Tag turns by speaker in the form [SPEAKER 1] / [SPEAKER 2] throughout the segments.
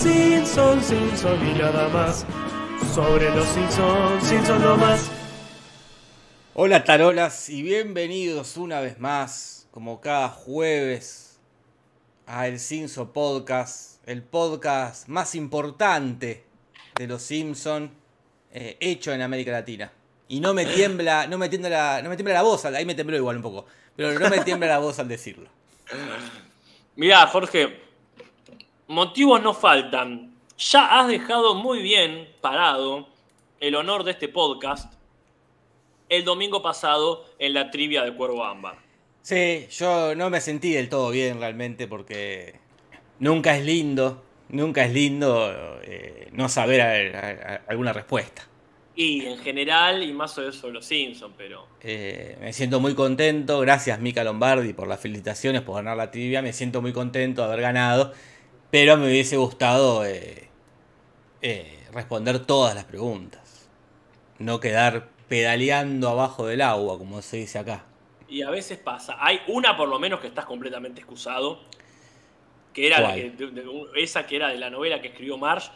[SPEAKER 1] Simpsons, Simpsons y nada más. Sobre los Simpsons, Simpsons no más.
[SPEAKER 2] Hola tarolas y bienvenidos una vez más, como cada jueves, a El Simpson Podcast, el podcast más importante de los Simpson eh, hecho en América Latina. Y no me tiembla, no me tiembla, no me tiembla la voz, ahí me tembló igual un poco, pero no me tiembla la voz al decirlo.
[SPEAKER 3] Mirá, Jorge, motivos no faltan. Ya has dejado muy bien parado el honor de este podcast el domingo pasado en la trivia de Cuervo Ámbar.
[SPEAKER 2] Sí, yo no me sentí del todo bien realmente porque nunca es lindo, nunca es lindo eh, no saber a- a- a- alguna respuesta.
[SPEAKER 3] Y en general, y más sobre eso de los Simpsons, pero.
[SPEAKER 2] Eh, me siento muy contento, gracias Mica Lombardi por las felicitaciones por ganar la trivia, me siento muy contento de haber ganado, pero me hubiese gustado eh, eh, responder todas las preguntas, no quedar pedaleando abajo del agua, como se dice acá.
[SPEAKER 3] Y a veces pasa. Hay una por lo menos que estás completamente excusado. Que era la que- de- de- esa que era de la novela que escribió Marsh.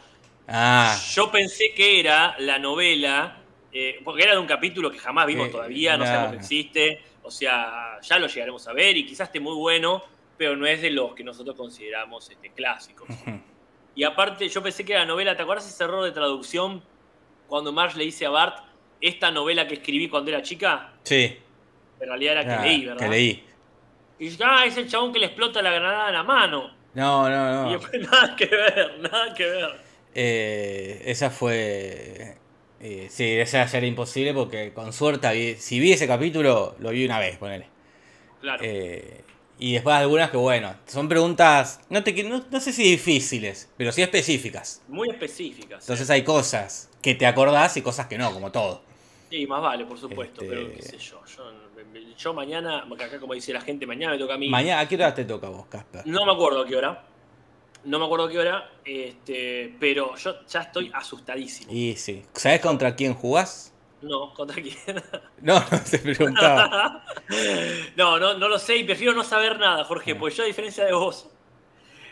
[SPEAKER 2] Ah,
[SPEAKER 3] Yo pensé que era la novela, eh, porque era de un capítulo que jamás vimos
[SPEAKER 2] Eh,
[SPEAKER 3] todavía, no
[SPEAKER 2] nah.
[SPEAKER 3] sabemos que existe. O sea, ya lo llegaremos a ver y quizás esté muy bueno, pero no es de los que nosotros consideramos este, clásicos. Y aparte, yo pensé que era la novela, ¿te acuerdas ese error de traducción cuando Marsh le dice a Bart, esta novela que escribí cuando era chica?
[SPEAKER 2] sí,
[SPEAKER 3] En realidad era que
[SPEAKER 2] ah,
[SPEAKER 3] leí, ¿verdad?
[SPEAKER 2] que leí.
[SPEAKER 3] Y dice, ah, es el chabón que le explota la granada en la mano.
[SPEAKER 2] No, no, no.
[SPEAKER 3] Y después, nada que ver, nada que ver.
[SPEAKER 2] Eh, esa fue. eh, sí, esa ya era imposible porque con suerte, si vi ese capítulo, lo vi una vez, ponele.
[SPEAKER 3] Claro.
[SPEAKER 2] Eh, y después algunas que, bueno, son preguntas, no, te, no, no sé si difíciles, pero sí específicas.
[SPEAKER 3] Muy específicas.
[SPEAKER 2] Entonces hay cosas que te acordás y cosas que no, como todo.
[SPEAKER 3] Sí, más vale, por supuesto,
[SPEAKER 2] Este-
[SPEAKER 3] pero qué sé yo. Yo, yo mañana, porque acá como dice la gente, mañana me toca a mí.
[SPEAKER 2] Mañana, ¿a qué hora te toca a vos, Casper?
[SPEAKER 3] No me acuerdo a qué hora. No me acuerdo a qué hora, este, pero yo ya estoy asustadísimo.
[SPEAKER 2] Y sí. ¿Sabés contra quién jugás?
[SPEAKER 3] No, ¿contra quién?
[SPEAKER 2] No, no se preguntaba.
[SPEAKER 3] no, no, no lo sé y prefiero no saber nada, Jorge,
[SPEAKER 2] Ah.
[SPEAKER 3] porque yo a diferencia de vos,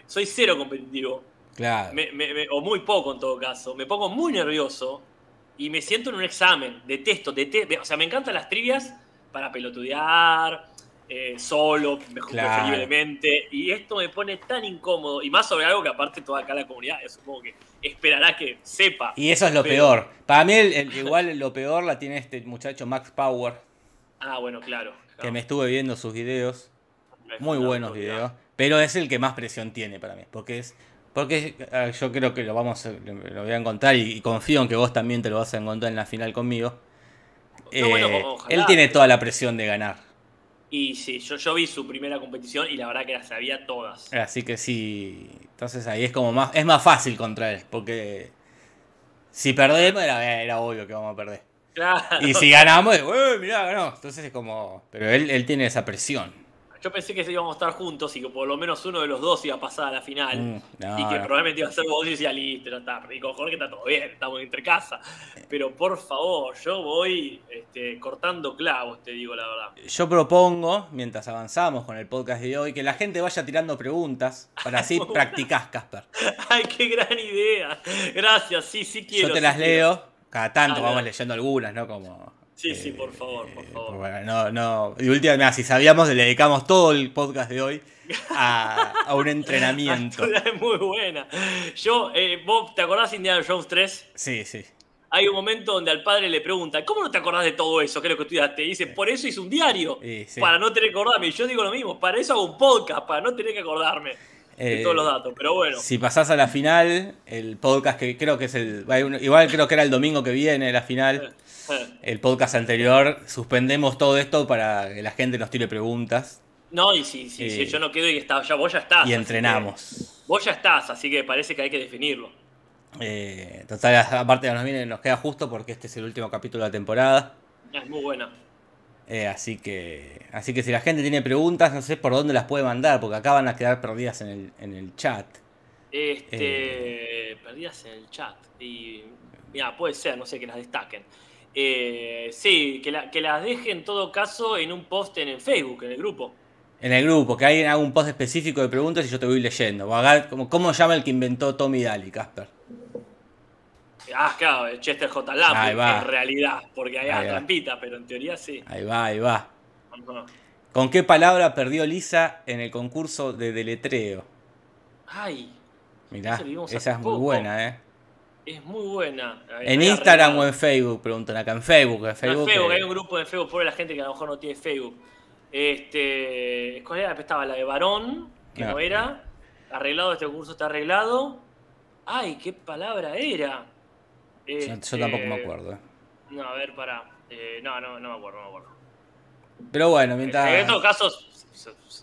[SPEAKER 3] soy cero competitivo.
[SPEAKER 2] Claro.
[SPEAKER 3] Me- me- me- o muy poco en todo caso. Me pongo muy nervioso y me siento en un examen. Detesto, detesto. O sea, me encantan las trivias para pelotudear, eh, solo, mejor
[SPEAKER 2] Claro.
[SPEAKER 3] preferiblemente. Y esto me pone tan incómodo. Y más sobre algo que aparte toda acá la comunidad, supongo que esperará que sepa.
[SPEAKER 2] Y eso es lo
[SPEAKER 3] Pero-
[SPEAKER 2] peor. Para mí, el- el- igual lo peor la tiene este muchacho Max Power,
[SPEAKER 3] Ah, bueno, claro.
[SPEAKER 2] que me estuve viendo sus videos.
[SPEAKER 3] Es
[SPEAKER 2] Muy buenos videos. Pero es el que más presión tiene para mí. Porque es. Porque yo creo que lo vamos a- lo voy a encontrar y, y confío en que vos también te lo vas a encontrar en la final conmigo.
[SPEAKER 3] No, bueno,
[SPEAKER 2] Eh,
[SPEAKER 3] ojalá.
[SPEAKER 2] él tiene toda la presión de ganar.
[SPEAKER 3] Y sí, yo, yo vi su primera competición y la verdad que las sabía todas.
[SPEAKER 2] Así que sí. Entonces ahí es como más. Es más fácil contra él. Porque si perdemos era, era obvio que vamos a perder.
[SPEAKER 3] Claro.
[SPEAKER 2] Y si ganamos, ¡eh, mirá, ganó! Entonces es como. Pero él, él tiene esa presión.
[SPEAKER 3] Yo pensé que íbamos a estar juntos y que por lo menos uno de los dos iba a pasar a la final.
[SPEAKER 2] Mm, no,
[SPEAKER 3] y que
[SPEAKER 2] no.
[SPEAKER 3] probablemente iba a ser vos y decía, listo, está rico, Jorge está todo bien, estamos entre casa. Pero por favor, yo voy este, cortando clavos, te digo la verdad.
[SPEAKER 2] Yo propongo, mientras avanzamos con el podcast de hoy, que la gente vaya tirando preguntas para así practicás, Casper.
[SPEAKER 3] Ay, qué gran idea. Gracias, sí, sí quiero.
[SPEAKER 2] Yo te
[SPEAKER 3] sí
[SPEAKER 2] las
[SPEAKER 3] quiero.
[SPEAKER 2] leo, cada tanto
[SPEAKER 3] Ah,
[SPEAKER 2] vamos leyendo algunas, ¿no? Como.
[SPEAKER 3] Sí, sí,
[SPEAKER 2] eh,
[SPEAKER 3] por favor, por favor.
[SPEAKER 2] bueno, no, no. Y última, si sabíamos, le dedicamos todo el podcast de hoy a, a un entrenamiento.
[SPEAKER 3] Es muy buena. Yo, eh, vos, ¿te acordás de Indiana Jones 3?
[SPEAKER 2] Sí, sí.
[SPEAKER 3] Hay un momento donde al padre le pregunta, ¿cómo no te acordás de todo eso? ¿Qué es lo que estudiaste? Y dice, por eso hice un diario.
[SPEAKER 2] Sí, sí.
[SPEAKER 3] Para no tener que acordarme. Y yo digo lo mismo, para eso hago un podcast, para no tener que acordarme de
[SPEAKER 2] Eh,
[SPEAKER 3] todos los datos. Pero bueno,
[SPEAKER 2] Si pasás a la final, el podcast que creo que es el. Igual creo que era el domingo que viene, la final.
[SPEAKER 3] Eh,
[SPEAKER 2] El podcast anterior, suspendemos todo esto para que la gente nos tire preguntas
[SPEAKER 3] no, y si, si,
[SPEAKER 2] Eh,
[SPEAKER 3] si yo no quedo y está, ya, vos ya estás.
[SPEAKER 2] y entrenamos.
[SPEAKER 3] vos ya estás, así que parece que hay que definirlo.
[SPEAKER 2] Eh, total, aparte nos viene, nos queda justo porque este es el último capítulo de la temporada.
[SPEAKER 3] Es muy buena.
[SPEAKER 2] Eh, así que. Así que si la gente tiene preguntas, no sé por dónde las puede mandar, porque acá van a quedar perdidas en el, en el chat.
[SPEAKER 3] Este, Perdías en el chat. Y. Mira, puede ser, no sé, que las destaquen. Eh, sí, que, la- que las deje en todo caso en un post en el Facebook, en el grupo.
[SPEAKER 2] En el grupo, que alguien haga un post específico de preguntas y yo te voy leyendo. Como, ¿Cómo llama el que inventó Tommy Daly, Casper?
[SPEAKER 3] Ah, claro, Chester J.
[SPEAKER 2] Va.
[SPEAKER 3] en realidad, porque hay
[SPEAKER 2] Ahí
[SPEAKER 3] trampita, pero en teoría sí.
[SPEAKER 2] Ahí va, ahí va. ¿Con qué palabra perdió Lisa en el concurso de deletreo?
[SPEAKER 3] Ay,
[SPEAKER 2] Mirá, esa es muy buena, ¿eh?
[SPEAKER 3] Es muy buena.
[SPEAKER 2] En
[SPEAKER 3] Hay
[SPEAKER 2] Instagram
[SPEAKER 3] arreglado.
[SPEAKER 2] o en Facebook, preguntan acá. En Facebook, en
[SPEAKER 3] No,
[SPEAKER 2] Facebook.
[SPEAKER 3] en Facebook, hay un grupo de Facebook, pobre la gente que a lo mejor no tiene Facebook. Este, ¿Cuál era? Estaba la de varón, que
[SPEAKER 2] Ah.
[SPEAKER 3] no era. Arreglado, este concurso está arreglado. Ay, ¿qué palabra era?
[SPEAKER 2] yo, yo
[SPEAKER 3] Este,
[SPEAKER 2] tampoco me acuerdo.
[SPEAKER 3] No, a ver, pará. Eh, no, no, no me acuerdo, no me acuerdo.
[SPEAKER 2] Pero bueno,
[SPEAKER 3] En
[SPEAKER 2] mientras.
[SPEAKER 3] estos casos,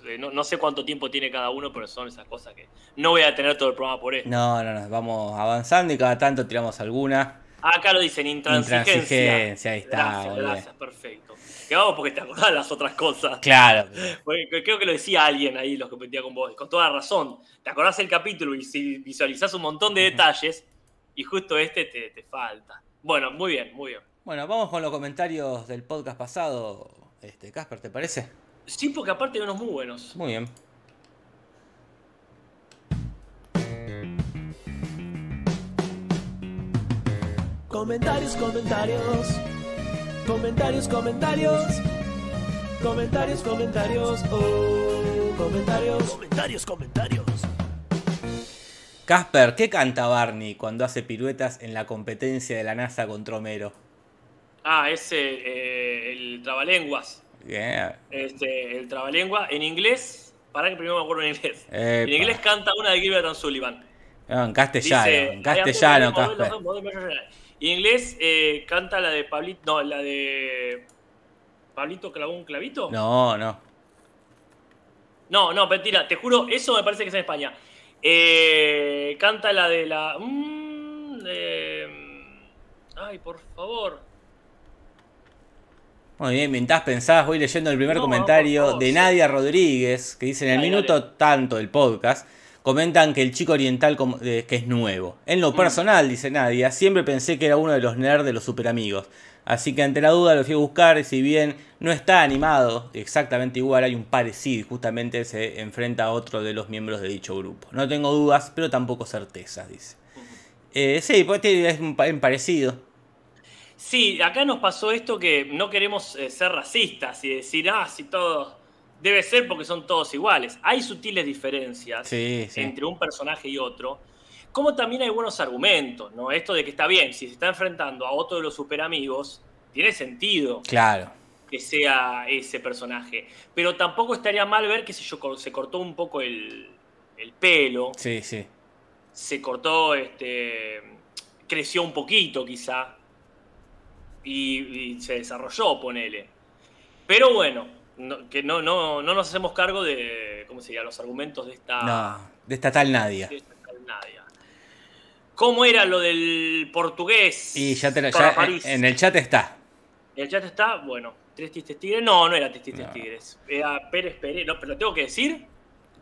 [SPEAKER 3] s- no, no sé cuánto tiempo tiene cada uno, pero son esas cosas que no voy a tener todo el programa por esto.
[SPEAKER 2] No, no, no, vamos avanzando y cada tanto tiramos alguna.
[SPEAKER 3] Acá lo dicen, intransigencia.
[SPEAKER 2] Intransigencia, ahí está,
[SPEAKER 3] Gracias, gracias, perfecto. Que vamos porque te acordás de las otras cosas.
[SPEAKER 2] Claro.
[SPEAKER 3] Porque creo que lo decía alguien ahí, los que competía con vos, con toda razón. Te acordás el capítulo y si visualizás un montón de detalles y justo este te, te falta. Bueno, muy bien, muy bien.
[SPEAKER 2] Bueno, vamos con los comentarios del podcast pasado. Este, Casper, ¿te parece?
[SPEAKER 3] Sí, porque aparte hay unos muy buenos.
[SPEAKER 2] Muy bien.
[SPEAKER 1] Comentarios, comentarios. Comentarios, comentarios. Comentarios, comentarios. Oh, comentarios. Comentarios, comentarios.
[SPEAKER 2] Casper, ¿qué canta Barney cuando hace piruetas en la competencia de la NASA contra Homero?
[SPEAKER 3] Ah, ese, eh, el trabalenguas.
[SPEAKER 2] Bien.
[SPEAKER 3] Este, el trabalengua en inglés. Para que primero me acuerdo en inglés.
[SPEAKER 2] Epa.
[SPEAKER 3] En inglés canta una de Gilbert and Sullivan.
[SPEAKER 2] No, en castellano,
[SPEAKER 3] Dice,
[SPEAKER 2] en castellano.
[SPEAKER 3] Y en inglés eh, canta la de Pablito. No, la de. ¿Pablito clavó un clavito?
[SPEAKER 2] No, no.
[SPEAKER 3] No, no, mentira, te juro, eso me parece que es en España. Eh, canta la de la. mm, eh, ay, por favor.
[SPEAKER 2] Muy bien, mientras pensabas, voy leyendo el primer
[SPEAKER 3] No,
[SPEAKER 2] comentario de. Nadia Rodríguez, que dice en el minuto tanto del podcast, comentan que el chico oriental eh, que es nuevo. En
[SPEAKER 3] Mm.
[SPEAKER 2] lo personal, dice Nadia, siempre pensé que era uno de los nerds de los superamigos. Así que ante la duda lo fui a buscar y si bien no está animado exactamente igual, hay un parecido justamente se enfrenta a otro de los miembros de dicho grupo. No tengo dudas, pero tampoco certezas, dice. Eh, sí, pues tiene- es un parecido.
[SPEAKER 3] Sí, acá nos pasó esto que no queremos eh, ser racistas y decir, ah, si todos. Debe ser porque son todos iguales. Hay sutiles diferencias
[SPEAKER 2] Sí, sí.
[SPEAKER 3] entre un personaje y otro. Como también hay buenos argumentos, ¿no? Esto de que está bien, si se está enfrentando a otro de los superamigos, tiene sentido
[SPEAKER 2] Claro.
[SPEAKER 3] que sea ese personaje. Pero tampoco estaría mal ver que yo, cor- se cortó un poco el, el pelo,
[SPEAKER 2] Sí, sí.
[SPEAKER 3] se cortó, este, creció un poquito quizá, y, y se desarrolló, ponele. Pero bueno, no- que no, no, no nos hacemos cargo de, ¿cómo sería? Los argumentos de esta...
[SPEAKER 2] No, de esta tal Nadia.
[SPEAKER 3] de esta tal Nadia. ¿Cómo era lo del portugués?
[SPEAKER 2] Y ya, te,
[SPEAKER 3] para
[SPEAKER 2] ya
[SPEAKER 3] París?
[SPEAKER 2] en el chat está.
[SPEAKER 3] El chat está, bueno, Tres Tistes Tigres. No, no era Tres Tistes
[SPEAKER 2] No.
[SPEAKER 3] Tigres. Era Pérez Pereira. No, pero lo tengo que decir.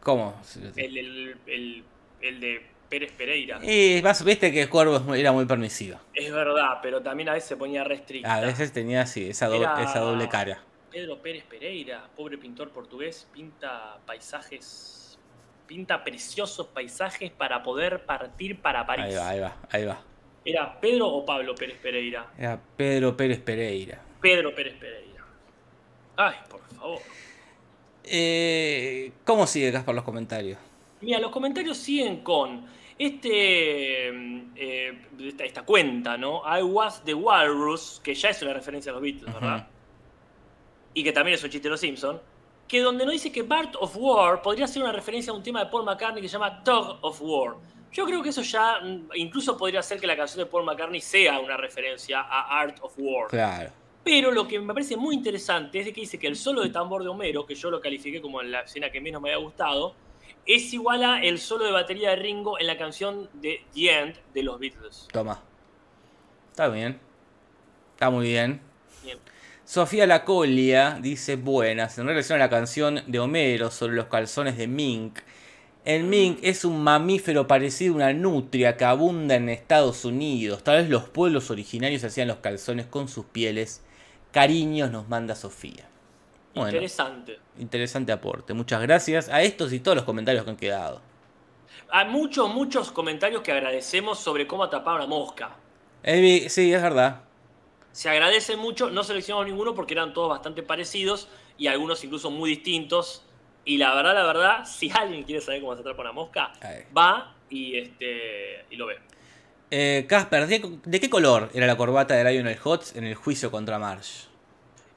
[SPEAKER 2] ¿Cómo?
[SPEAKER 3] El, el, el- el de Pérez Pereira.
[SPEAKER 2] Y más, viste que Cuervo es muy- era muy permisivo.
[SPEAKER 3] Es verdad, pero también a veces se ponía restricta.
[SPEAKER 2] A veces tenía así, esa, doble,
[SPEAKER 3] Era-
[SPEAKER 2] esa doble cara.
[SPEAKER 3] Pedro Pérez Pereira, pobre pintor portugués, pinta paisajes, pinta preciosos paisajes para poder partir para París.
[SPEAKER 2] Ahí va, ahí va, ahí va.
[SPEAKER 3] ¿Era Pedro o Pablo Pérez Pereira?
[SPEAKER 2] Era Pedro Pérez Pereira.
[SPEAKER 3] Pedro Pérez Pereira. Ay, por favor.
[SPEAKER 2] Eh, ¿Cómo sigue Caspar los comentarios?
[SPEAKER 3] Mira, los comentarios siguen con este eh, esta, esta cuenta, ¿no? I was the walrus, que ya es una referencia a los Beatles, ¿verdad? Y que también es un chiste de los Simpson. Que donde no dice que Bart of War podría ser una referencia a un tema de Paul McCartney que se llama Dog of War. Yo creo que eso ya mm, incluso podría ser que la canción de Paul McCartney sea una referencia a Art of War.
[SPEAKER 2] Claro.
[SPEAKER 3] Pero lo que me parece muy interesante es de que dice que el solo de tambor de Homero, que yo lo califiqué como la escena que menos me había gustado, es igual a el solo de batería de Ringo en la canción de The End de los Beatles.
[SPEAKER 2] Toma. Está bien. Está muy bien.
[SPEAKER 3] Bien.
[SPEAKER 2] Sofía Lacolia dice buenas, en relación a la canción de Homero sobre los calzones de mink. El mink es un mamífero parecido a una nutria que abunda en Estados Unidos. Tal vez los pueblos originarios hacían los calzones con sus pieles. Cariños nos manda Sofía. Bueno.
[SPEAKER 3] Interesante.
[SPEAKER 2] Interesante aporte. Muchas gracias a estos y todos los comentarios que han quedado.
[SPEAKER 3] Hay muchos, muchos comentarios que agradecemos sobre cómo atrapar a una mosca.
[SPEAKER 2] Sí, es verdad.
[SPEAKER 3] Se agradece mucho, no seleccionamos ninguno porque eran todos bastante parecidos y algunos incluso muy distintos. Y la verdad, la verdad, si alguien quiere saber cómo se atrapa una mosca, va y, este, y lo ve.
[SPEAKER 2] Eh, Casper, ¿de, de qué color era la corbata de Lionel Hutz en el juicio contra Marsh?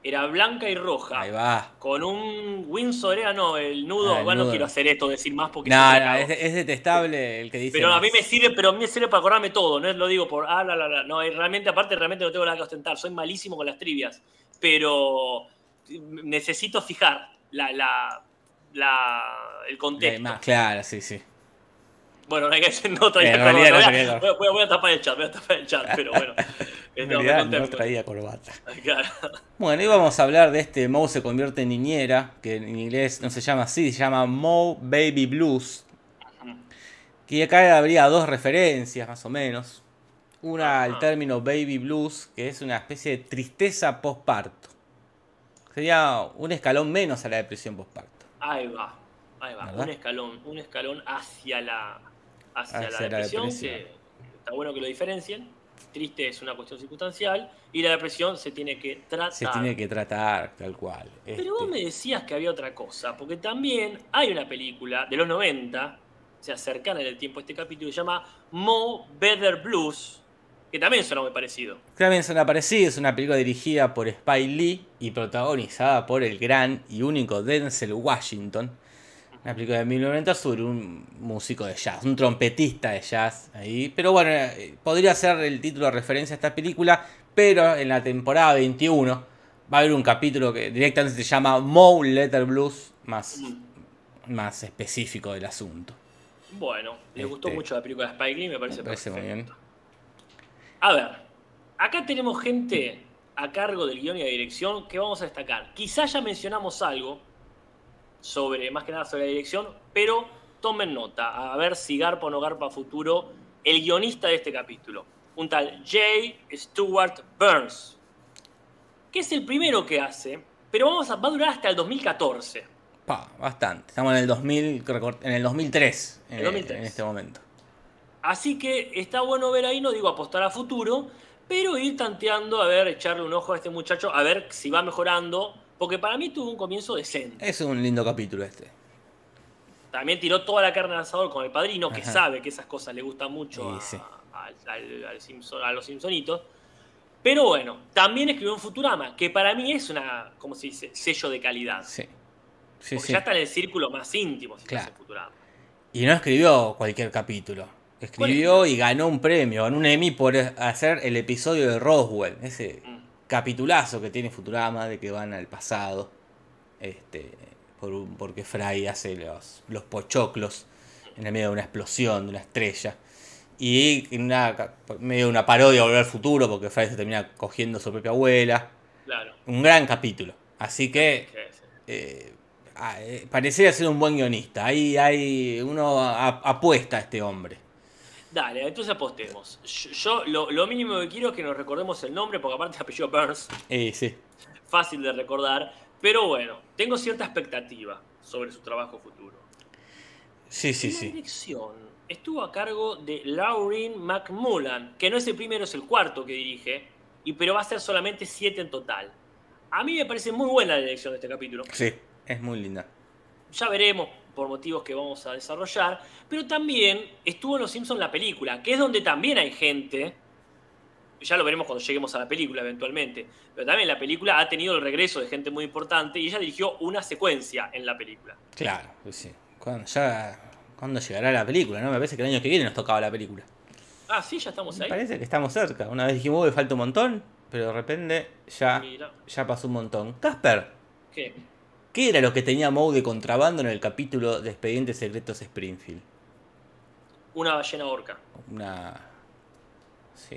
[SPEAKER 3] Era blanca y roja.
[SPEAKER 2] Ahí va.
[SPEAKER 3] Con un Windsor, era no, el nudo.
[SPEAKER 2] Ah, el
[SPEAKER 3] bueno,
[SPEAKER 2] nudo.
[SPEAKER 3] no quiero hacer esto, decir más porque
[SPEAKER 2] No, no, es, es detestable el que dice.
[SPEAKER 3] Pero a mí me sirve, pero a mí me sirve para acordarme todo, no es lo digo por ah, la, la, la. No, realmente, aparte, realmente no tengo nada que ostentar. Soy malísimo con las trivias. Pero necesito fijar la, la, la- el contexto.
[SPEAKER 2] más, claro, sí, sí.
[SPEAKER 3] Bueno, no hay que decir no traía corbata.
[SPEAKER 2] no
[SPEAKER 3] Voy a- voy, voy tapar el chat, voy a tapar el chat, pero bueno.
[SPEAKER 2] En
[SPEAKER 3] No,
[SPEAKER 2] realidad traía corbata.
[SPEAKER 3] Claro.
[SPEAKER 2] Bueno, y vamos a hablar de este Moe se convierte en niñera, que en inglés no se llama así, se llama Moe Baby Blues. Que acá habría dos referencias más o menos. Una al término Baby Blues, que es una especie de tristeza postparto. Sería un escalón menos a la depresión postparto.
[SPEAKER 3] Ahí va, ahí va.
[SPEAKER 2] ¿Verdad?
[SPEAKER 3] Un escalón, un escalón hacia la, hacia
[SPEAKER 2] Hacia
[SPEAKER 3] la
[SPEAKER 2] la
[SPEAKER 3] depresión, que está bueno que lo diferencien. Triste es una cuestión circunstancial y la depresión se tiene que tratar.
[SPEAKER 2] Se tiene que tratar tal cual.
[SPEAKER 3] Pero vos
[SPEAKER 2] Este,
[SPEAKER 3] me decías que había otra cosa, porque también hay una película de los 90, o sea, cercana en el tiempo a este capítulo, que se llama Mo Better Blues, que también suena muy parecido.
[SPEAKER 2] También son aparecidos, es una película dirigida por Spike Lee y protagonizada por el gran y único Denzel Washington. Una película de 1990 sobre un músico de jazz, un trompetista de jazz ahí. Pero bueno, eh, podría ser el título de referencia a esta película, pero en la temporada 21 va a haber un capítulo que directamente se llama Moe Letter Blues, más, más específico del asunto.
[SPEAKER 3] Bueno, le gustó
[SPEAKER 2] Este,
[SPEAKER 3] mucho la película de Spike Lee, me parece
[SPEAKER 2] Me parece muy
[SPEAKER 3] perfecto.
[SPEAKER 2] bien.
[SPEAKER 3] A ver, acá tenemos gente a cargo del guion y la dirección que vamos a destacar. Quizás ya mencionamos algo sobre, más que nada sobre la dirección, pero tomen nota, a ver si garpa o no garpa futuro el guionista de este capítulo. Un tal J. Stewart Burns, que es el primero que hace, pero vamos a, va a durar hasta el 2014.
[SPEAKER 2] Pa, bastante. Estamos en el 2000, recor- en el 2003, en,
[SPEAKER 3] El 2003.
[SPEAKER 2] en este momento.
[SPEAKER 3] Así que está bueno ver ahí, no digo apostar a futuro, pero ir tanteando, a ver, echarle un ojo a este muchacho, a ver si va mejorando, porque para mí tuvo un comienzo decente.
[SPEAKER 2] Es un lindo capítulo este.
[SPEAKER 3] También tiró toda la carne al asador con el padrino, que
[SPEAKER 2] Ajá.
[SPEAKER 3] sabe que esas cosas le gustan mucho
[SPEAKER 2] Sí,
[SPEAKER 3] a,
[SPEAKER 2] sí.
[SPEAKER 3] al- al- al Simpson- a los Simpsonitos. Pero bueno, también escribió en Futurama, que para mí es una, ¿cómo se dice?, sello de calidad.
[SPEAKER 2] Sí. Sí,
[SPEAKER 3] porque ya está en el círculo más íntimo si
[SPEAKER 2] Claro.
[SPEAKER 3] en Futurama.
[SPEAKER 2] Y no escribió cualquier capítulo. Escribió y ganó un premio, ganó un Emmy por hacer el episodio de Roswell. Ese
[SPEAKER 3] Mm.
[SPEAKER 2] Capitulazo que tiene Futurama de que van al pasado. Este, por un- porque Fry hace los, los pochoclos en el medio de una explosión, de una estrella. Y en una, medio de una parodia Volver al Futuro, porque Fry se termina cogiendo a su propia abuela.
[SPEAKER 3] Claro.
[SPEAKER 2] Un gran capítulo. Así que eh, ah, eh, pareciera ser un buen guionista. Ahí hay uno apuesta a este hombre.
[SPEAKER 3] Dale, entonces apostemos. Yo, yo lo, lo mínimo que quiero es que nos recordemos el nombre, porque aparte apellido Burns,
[SPEAKER 2] Eh, sí.
[SPEAKER 3] fácil de recordar. Pero bueno, tengo cierta expectativa sobre su trabajo futuro.
[SPEAKER 2] Sí, sí,
[SPEAKER 3] la
[SPEAKER 2] sí.
[SPEAKER 3] dirección estuvo a cargo de Laureen McMullan, que no es el primero, es el cuarto que dirige, y pero va a ser solamente siete en total. A mí me parece muy buena la dirección de este capítulo.
[SPEAKER 2] Sí, es muy linda.
[SPEAKER 3] Ya veremos por motivos que vamos a desarrollar. Pero también estuvo en Los Simpsons la película, que es donde también hay gente. Ya lo veremos cuando lleguemos a la película eventualmente. Pero también la película ha tenido el regreso de gente muy importante y ella dirigió una secuencia en la película.
[SPEAKER 2] Claro, pues sí. ¿Cuándo, ya, ¿Cuándo llegará la película? no Me parece que el año que viene nos tocaba la película.
[SPEAKER 3] Ah, sí, ya estamos
[SPEAKER 2] Me
[SPEAKER 3] ahí.
[SPEAKER 2] parece que estamos cerca. Una vez dijimos, "Uy, falta un montón, pero de repente ya,
[SPEAKER 3] Mira,
[SPEAKER 2] ya pasó un montón. Casper,
[SPEAKER 3] ¿qué?
[SPEAKER 2] ¿Qué era lo que tenía Moe de contrabando en el capítulo de Expedientes Secretos Springfield?
[SPEAKER 3] Una ballena orca.
[SPEAKER 2] Una... Sí,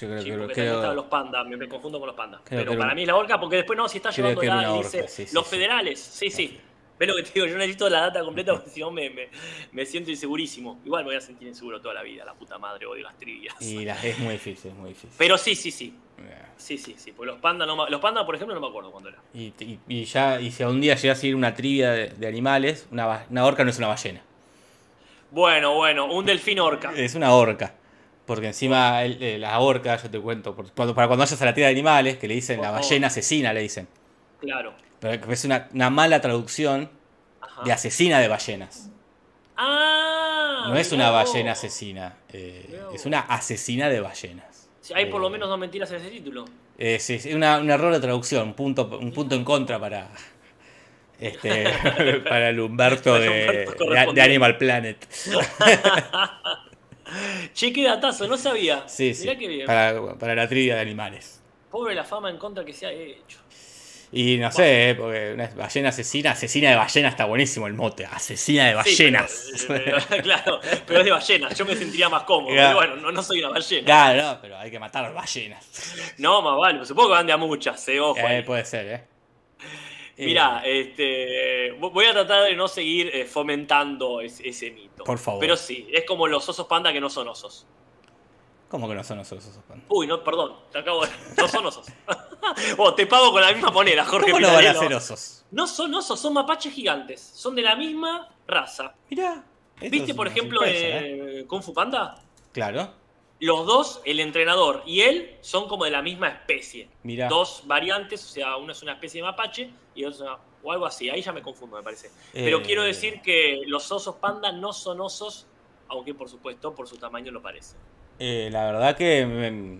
[SPEAKER 2] yo creo
[SPEAKER 3] Sí,
[SPEAKER 2] que...
[SPEAKER 3] porque
[SPEAKER 2] creo-
[SPEAKER 3] los pandas, me, me confundo con los pandas.
[SPEAKER 2] Creo
[SPEAKER 3] Pero para mí es la orca, porque después no, si está llevando la, dice
[SPEAKER 2] orca, sí, sí,
[SPEAKER 3] los federales. Sí, sí. ¿Ves lo que te digo? Yo necesito la data completa porque si no me, me, me siento insegurísimo. Igual me voy a sentir inseguro toda la vida, la puta madre, odio las trivias.
[SPEAKER 2] Y es muy difícil, es muy difícil.
[SPEAKER 3] Pero sí, sí, sí. Sí, sí, sí. Porque los pandas, no, los pandas, por ejemplo, no me acuerdo cuándo era.
[SPEAKER 2] Y, y- y ya, y si un día llegas a ir una trivia de, de animales, una, una orca no es una ballena,
[SPEAKER 3] Bueno, bueno, un delfín orca.
[SPEAKER 2] es una orca. Porque encima el- eh, la orca, yo te cuento, por- cuando- para cuando vayas a la trivia de animales, que le dicen la ballena asesina, le dicen.
[SPEAKER 3] Claro.
[SPEAKER 2] Pero es una, una mala traducción
[SPEAKER 3] Ajá.
[SPEAKER 2] de asesina de ballenas.
[SPEAKER 3] Ah,
[SPEAKER 2] No es una ballena asesina, eh, es una asesina de ballenas.
[SPEAKER 3] Sí, hay por lo
[SPEAKER 2] Eh,
[SPEAKER 3] menos dos mentiras en ese título.
[SPEAKER 2] Eh, sí, sí, una- un error de traducción, un punto, un punto en contra para este para el Humberto
[SPEAKER 3] Para
[SPEAKER 2] de,
[SPEAKER 3] Humberto
[SPEAKER 2] de- de
[SPEAKER 3] correspondiente.
[SPEAKER 2] Animal Planet.
[SPEAKER 3] Che, qué datazo, no sabía.
[SPEAKER 2] Sí, sí.
[SPEAKER 3] Mirá qué bien.
[SPEAKER 2] Para, para la trivia de animales.
[SPEAKER 3] Pobre la fama en contra que se ha hecho.
[SPEAKER 2] Y no sé, eh, porque una ballena asesina, asesina de ballena está buenísimo el mote. Asesina de
[SPEAKER 3] Sí,
[SPEAKER 2] ballenas.
[SPEAKER 3] pero- pero- claro, pero es de ballenas. Yo me sentiría más cómodo.
[SPEAKER 2] Claro.
[SPEAKER 3] Pero bueno, no, no soy una ballena.
[SPEAKER 2] claro, no, pero hay que matar ballenas.
[SPEAKER 3] No, más vale. Supongo que van de a muchas, eh, ojo.
[SPEAKER 2] Eh, puede ser, ¿eh?
[SPEAKER 3] Mirá, este, voy a tratar de no seguir eh, fomentando ese, ese mito.
[SPEAKER 2] Por favor.
[SPEAKER 3] Pero sí, es como los osos panda que no son osos.
[SPEAKER 2] ¿Cómo que no son nosotros esos pandas?
[SPEAKER 3] Uy, no, perdón, te acabo de... No son osos. oh, te pago con la misma moneda, Jorge
[SPEAKER 2] ¿Cómo no van a ser osos?
[SPEAKER 3] No son osos, son mapaches gigantes. Son de la misma raza.
[SPEAKER 2] Mirá.
[SPEAKER 3] ¿Viste, por ejemplo,
[SPEAKER 2] ¿eh?
[SPEAKER 3] eh, Kung Fu Panda?
[SPEAKER 2] Claro.
[SPEAKER 3] Los dos, el entrenador y él, son como de la misma especie.
[SPEAKER 2] Mirá.
[SPEAKER 3] Dos variantes, o sea, uno es una especie de mapache y otro es una- o algo así. Ahí ya me confundo, me parece. Pero
[SPEAKER 2] Eh,
[SPEAKER 3] quiero decir que los osos panda no son osos, aunque por supuesto por su tamaño lo parece.
[SPEAKER 2] Eh, la verdad que me,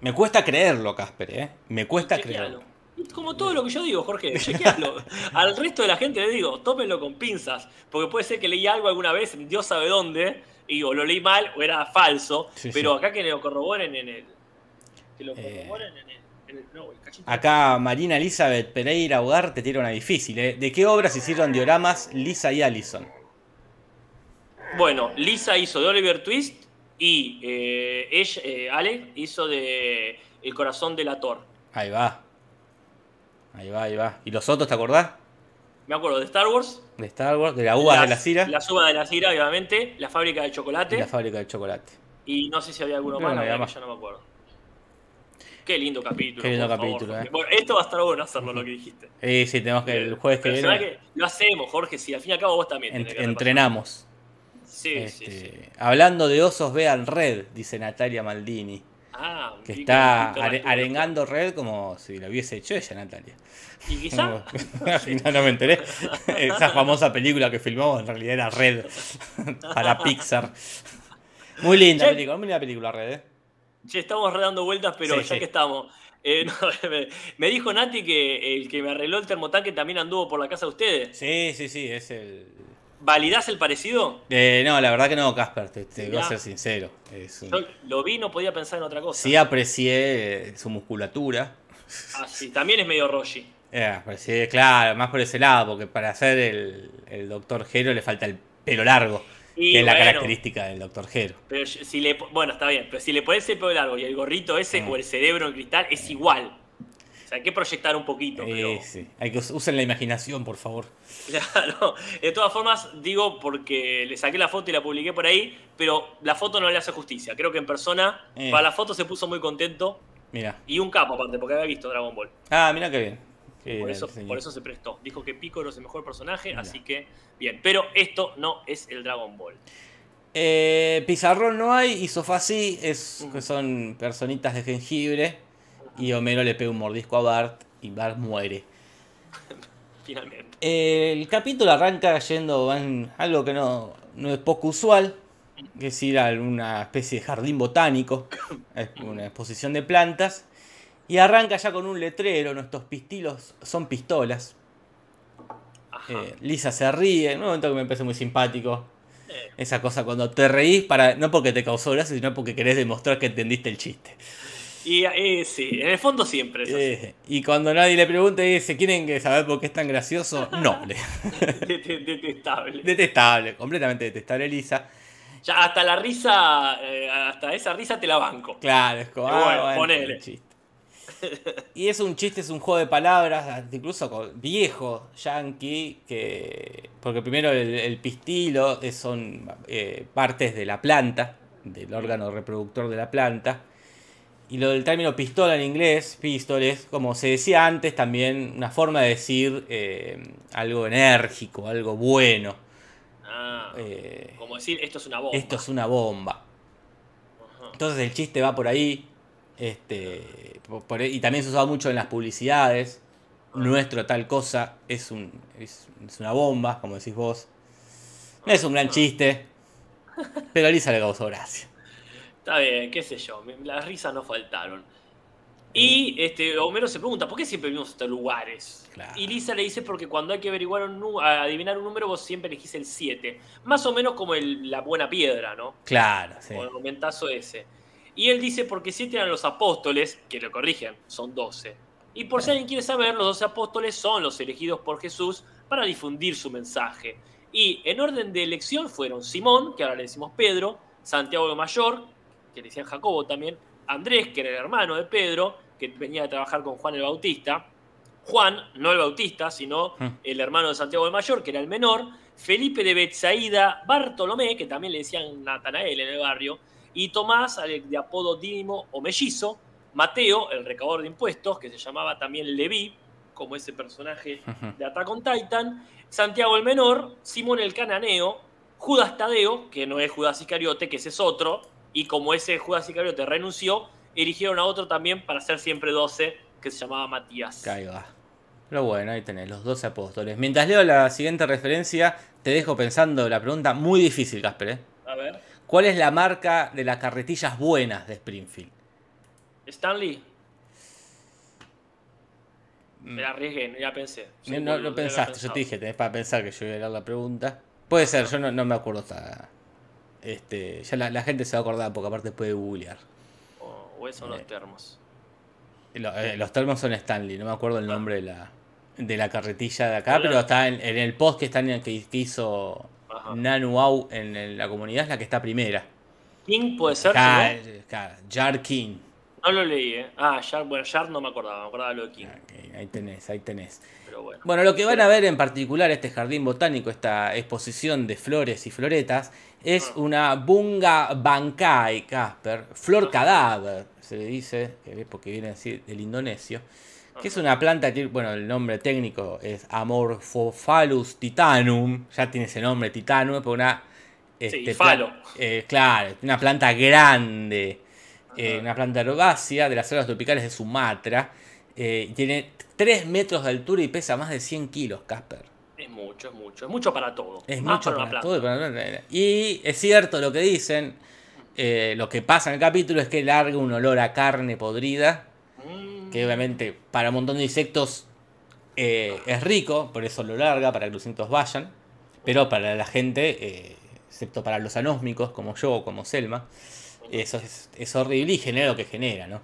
[SPEAKER 2] me cuesta creerlo, Casper, ¿eh? Me cuesta
[SPEAKER 3] Chequealo.
[SPEAKER 2] creerlo.
[SPEAKER 3] Como todo lo que yo digo, Jorge, chequealo. Al resto de la gente le digo, tómenlo con pinzas, porque puede ser que leí algo alguna vez, Dios sabe dónde, y o lo leí mal o era falso,
[SPEAKER 2] Sí,
[SPEAKER 3] pero
[SPEAKER 2] sí.
[SPEAKER 3] acá que lo corroboren en el... Que lo
[SPEAKER 2] Eh.
[SPEAKER 3] corroboren en el... en el- no, el cachito.
[SPEAKER 2] Acá Marina Elizabeth Pereira Hogar te tira una difícil, ¿eh? ¿De qué obras hicieron dioramas Lisa y Allison?
[SPEAKER 3] Bueno, Lisa hizo de Oliver Twist y eh, ella, eh, Ale hizo de El corazón de la Thor.
[SPEAKER 2] Ahí va. Ahí va, ahí va. ¿Y los otros te acordás?
[SPEAKER 3] Me acuerdo de Star Wars.
[SPEAKER 2] De Star Wars, de la uva de la
[SPEAKER 3] las-
[SPEAKER 2] Cira
[SPEAKER 3] La suba de la Cira, obviamente. La fábrica de
[SPEAKER 2] y
[SPEAKER 3] chocolate.
[SPEAKER 2] la fábrica de chocolate.
[SPEAKER 3] Y no sé si había alguno más,
[SPEAKER 2] no había
[SPEAKER 3] verdad
[SPEAKER 2] más.
[SPEAKER 3] que ya no me acuerdo. Qué lindo capítulo.
[SPEAKER 2] Qué lindo
[SPEAKER 3] favor,
[SPEAKER 2] capítulo, eh.
[SPEAKER 3] Bueno, esto va a estar bueno hacerlo, lo que dijiste.
[SPEAKER 2] Eh, sí, tenemos que el jueves que viene
[SPEAKER 3] que lo hacemos, Jorge, si al fin y al cabo vos también.
[SPEAKER 2] ent-
[SPEAKER 3] que
[SPEAKER 2] entrenamos.
[SPEAKER 3] Sí,
[SPEAKER 2] Este,
[SPEAKER 3] sí, sí.
[SPEAKER 2] Hablando de osos, vean Red, dice Natalia Maldini.
[SPEAKER 3] Ah,
[SPEAKER 2] Que está are- arengando Red como si lo hubiese hecho ella, Natalia.
[SPEAKER 3] Y quizá.
[SPEAKER 2] no, no me enteré. Esa famosa película que filmamos en realidad era Red para Pixar. Muy linda
[SPEAKER 3] Che.
[SPEAKER 2] película, muy linda película Red, ¿eh?
[SPEAKER 3] Che, estamos redando vueltas, pero
[SPEAKER 2] Sí,
[SPEAKER 3] ya
[SPEAKER 2] sí.
[SPEAKER 3] que estamos. eh, no, me, me dijo Nati que el que me arregló el termotanque también anduvo por la casa de ustedes.
[SPEAKER 2] Sí, sí, sí, es el.
[SPEAKER 3] ¿Validás el parecido?
[SPEAKER 2] Eh, no, la verdad que no, Casper, te, te voy a ser sincero. Es un-
[SPEAKER 3] Yo lo vi, no podía pensar en otra cosa.
[SPEAKER 2] Sí aprecié eh, su musculatura.
[SPEAKER 3] Ah, sí, también es medio Roshi.
[SPEAKER 2] Eh, aprecié, claro, más por ese lado, porque para hacer el, el Doctor Gero le falta el pelo largo,
[SPEAKER 3] Y
[SPEAKER 2] que es la característica del Doctor Gero.
[SPEAKER 3] Pero si le, bueno, está bien, pero si le pones el pelo largo y el gorrito ese
[SPEAKER 2] Mm.
[SPEAKER 3] o el cerebro en cristal, es igual. O sea, hay que proyectar un poquito. pero-
[SPEAKER 2] Eh, sí. Hay que us- usen la imaginación, por favor.
[SPEAKER 3] Claro. De todas formas, digo porque le saqué la foto y la publiqué por ahí, pero la foto no le hace justicia. Creo que en persona,
[SPEAKER 2] Eh.
[SPEAKER 3] para la foto se puso muy contento
[SPEAKER 2] Mira.
[SPEAKER 3] y un capo aparte, porque había visto Dragon Ball.
[SPEAKER 2] Ah, mira qué bien. Qué
[SPEAKER 3] Por eso,
[SPEAKER 2] señor.
[SPEAKER 3] por eso se prestó. Dijo que Piccolo es el mejor personaje,
[SPEAKER 2] Mira.
[SPEAKER 3] así que bien. Pero esto no es el Dragon Ball.
[SPEAKER 2] Eh, pizarrón no hay y sofá sí, es, que son personitas de jengibre. Y Homero le pega un mordisco a Bart y Bart muere.
[SPEAKER 3] Finalmente.
[SPEAKER 2] El capítulo arranca yendo en algo que no, no es poco usual, que es ir a una especie de jardín botánico, una exposición de plantas, y arranca ya con un letrero, nuestros pistilos son pistolas. Eh, Lisa se ríe, en un momento que me parece muy simpático.
[SPEAKER 3] Eh,
[SPEAKER 2] Esa cosa cuando te reís, para, no porque te causó gracia, sino porque querés demostrar que entendiste el chiste.
[SPEAKER 3] Y eh, sí, en el fondo siempre es.
[SPEAKER 2] Eh, y cuando nadie le pregunta y dice, ¿quieren saber por qué es tan gracioso? No, le-
[SPEAKER 3] Det- Detestable.
[SPEAKER 2] detestable, completamente detestable Lisa.
[SPEAKER 3] Ya hasta la risa, eh, hasta esa risa te la banco.
[SPEAKER 2] Claro, es como,
[SPEAKER 3] Bueno,
[SPEAKER 2] ah, bueno, el chiste. Y es un chiste, es un juego de palabras, incluso con viejo, yankee, que. Porque primero el, el pistilo son eh, partes de la planta, del órgano reproductor de la planta. Y lo del término pistola en inglés, pistol, es como se decía antes, también una forma de decir eh, algo enérgico, algo bueno.
[SPEAKER 3] Ah,
[SPEAKER 2] Eh,
[SPEAKER 3] como decir, esto es una bomba.
[SPEAKER 2] esto es una bomba.
[SPEAKER 3] Ajá.
[SPEAKER 2] Entonces el chiste va por ahí. Este, por- y también se usaba mucho en las publicidades. Nuestro tal cosa es, un, es, es una bomba, como decís vos. No es un gran chiste, pero a Lisa le causó gracia.
[SPEAKER 3] Está bien, qué sé yo, las risas no faltaron. Y este, Homero se pregunta, ¿por qué siempre vivimos estos lugares?
[SPEAKER 2] Claro.
[SPEAKER 3] Y Lisa le dice, porque cuando hay que averiguar un adivinar un número, vos siempre elegís el 7. Más o menos como el- la buena piedra, ¿no?
[SPEAKER 2] Claro, sí.
[SPEAKER 3] O el momentazo ese. Y él dice, porque 7 eran los apóstoles, que lo corrigen, son 12. Y por si alguien quiere saber, los 12 apóstoles son los elegidos por Jesús para difundir su mensaje. Y en orden de elección fueron Simón, que ahora le decimos Pedro, Santiago el Mayor, que le decían Jacobo también, Andrés, que era el hermano de Pedro, que venía a trabajar con Juan el Bautista, Juan, no el Bautista, sino
[SPEAKER 2] Mm.
[SPEAKER 3] el hermano de Santiago el Mayor, que era el menor, Felipe de Betsaida, Bartolomé, que también le decían Natanael en el barrio, y Tomás, de apodo Dídimo o Mellizo, Mateo, el recaudador de impuestos, que se llamaba también Leví, como ese personaje de Attack on Titan, Santiago el Menor, Simón el Cananeo, Judas Tadeo, que no es Judas Iscariote, que ese es otro, y como ese Judas Iscariote renunció, eligieron a otro también para ser siempre 12, que se llamaba Matías.
[SPEAKER 2] Caiga. Pero bueno, ahí tenés los 12 apóstoles. Mientras leo la siguiente referencia, te dejo pensando la pregunta muy difícil, Casper. ¿eh?
[SPEAKER 3] A ver,
[SPEAKER 2] ¿Cuál es la marca de las carretillas buenas de Springfield?
[SPEAKER 3] Stanley. Me la arriesgué, ya pensé.
[SPEAKER 2] No, pensaste, yo te dije, tenés para pensar que yo iba a leer la pregunta. Puede ser, yo no, no me acuerdo hasta. Este, ya la, la gente se va a acordar porque aparte puede googlear.
[SPEAKER 3] O, o esos son
[SPEAKER 2] Eh.
[SPEAKER 3] los termos.
[SPEAKER 2] Lo- eh, los termos son Stanley, no me acuerdo el nombre de la, de la carretilla de acá,
[SPEAKER 3] Hola.
[SPEAKER 2] pero está en, en el post que, está en que, que hizo
[SPEAKER 3] Ajá.
[SPEAKER 2] Nanuau en, el- la comunidad, es la que está primera.
[SPEAKER 3] King puede ser.
[SPEAKER 2] Eh, Jar King.
[SPEAKER 3] No lo leí, ¿eh? Ah, Shard, bueno, Shard no me acordaba, me acordaba lo de King.
[SPEAKER 2] Ahí tenés, ahí tenés.
[SPEAKER 3] Pero bueno.
[SPEAKER 2] Bueno, lo que van a ver en particular este jardín botánico, esta exposición de flores y floretas, es
[SPEAKER 3] Ah.
[SPEAKER 2] una bunga bankai, Casper, flor cadáver, se le dice, porque viene así del indonesio, que es una planta que, bueno, el nombre técnico es Amorphophallus titanum, ya tiene ese nombre, titanum, pero una...
[SPEAKER 3] Sí,
[SPEAKER 2] pla-
[SPEAKER 3] falo.
[SPEAKER 2] eh, claro, una planta grande, eh, una planta herbácea de las selvas tropicales de Sumatra, eh, tiene 3 metros de altura y pesa más de 100 kilos, Casper.
[SPEAKER 3] Es mucho, es mucho. Es mucho para todo.
[SPEAKER 2] Es
[SPEAKER 3] Más
[SPEAKER 2] mucho
[SPEAKER 3] para
[SPEAKER 2] todo y para es cierto lo que dicen. eh, lo que pasa en el capítulo es que larga un olor a carne podrida.
[SPEAKER 3] Mm,
[SPEAKER 2] Que obviamente para un montón de insectos eh, es rico, por eso lo larga, para que los insectos vayan. Pero para la gente, excepto para los anósmicos como yo o como Selma, eso es, es horrible y genera lo que genera, ¿no?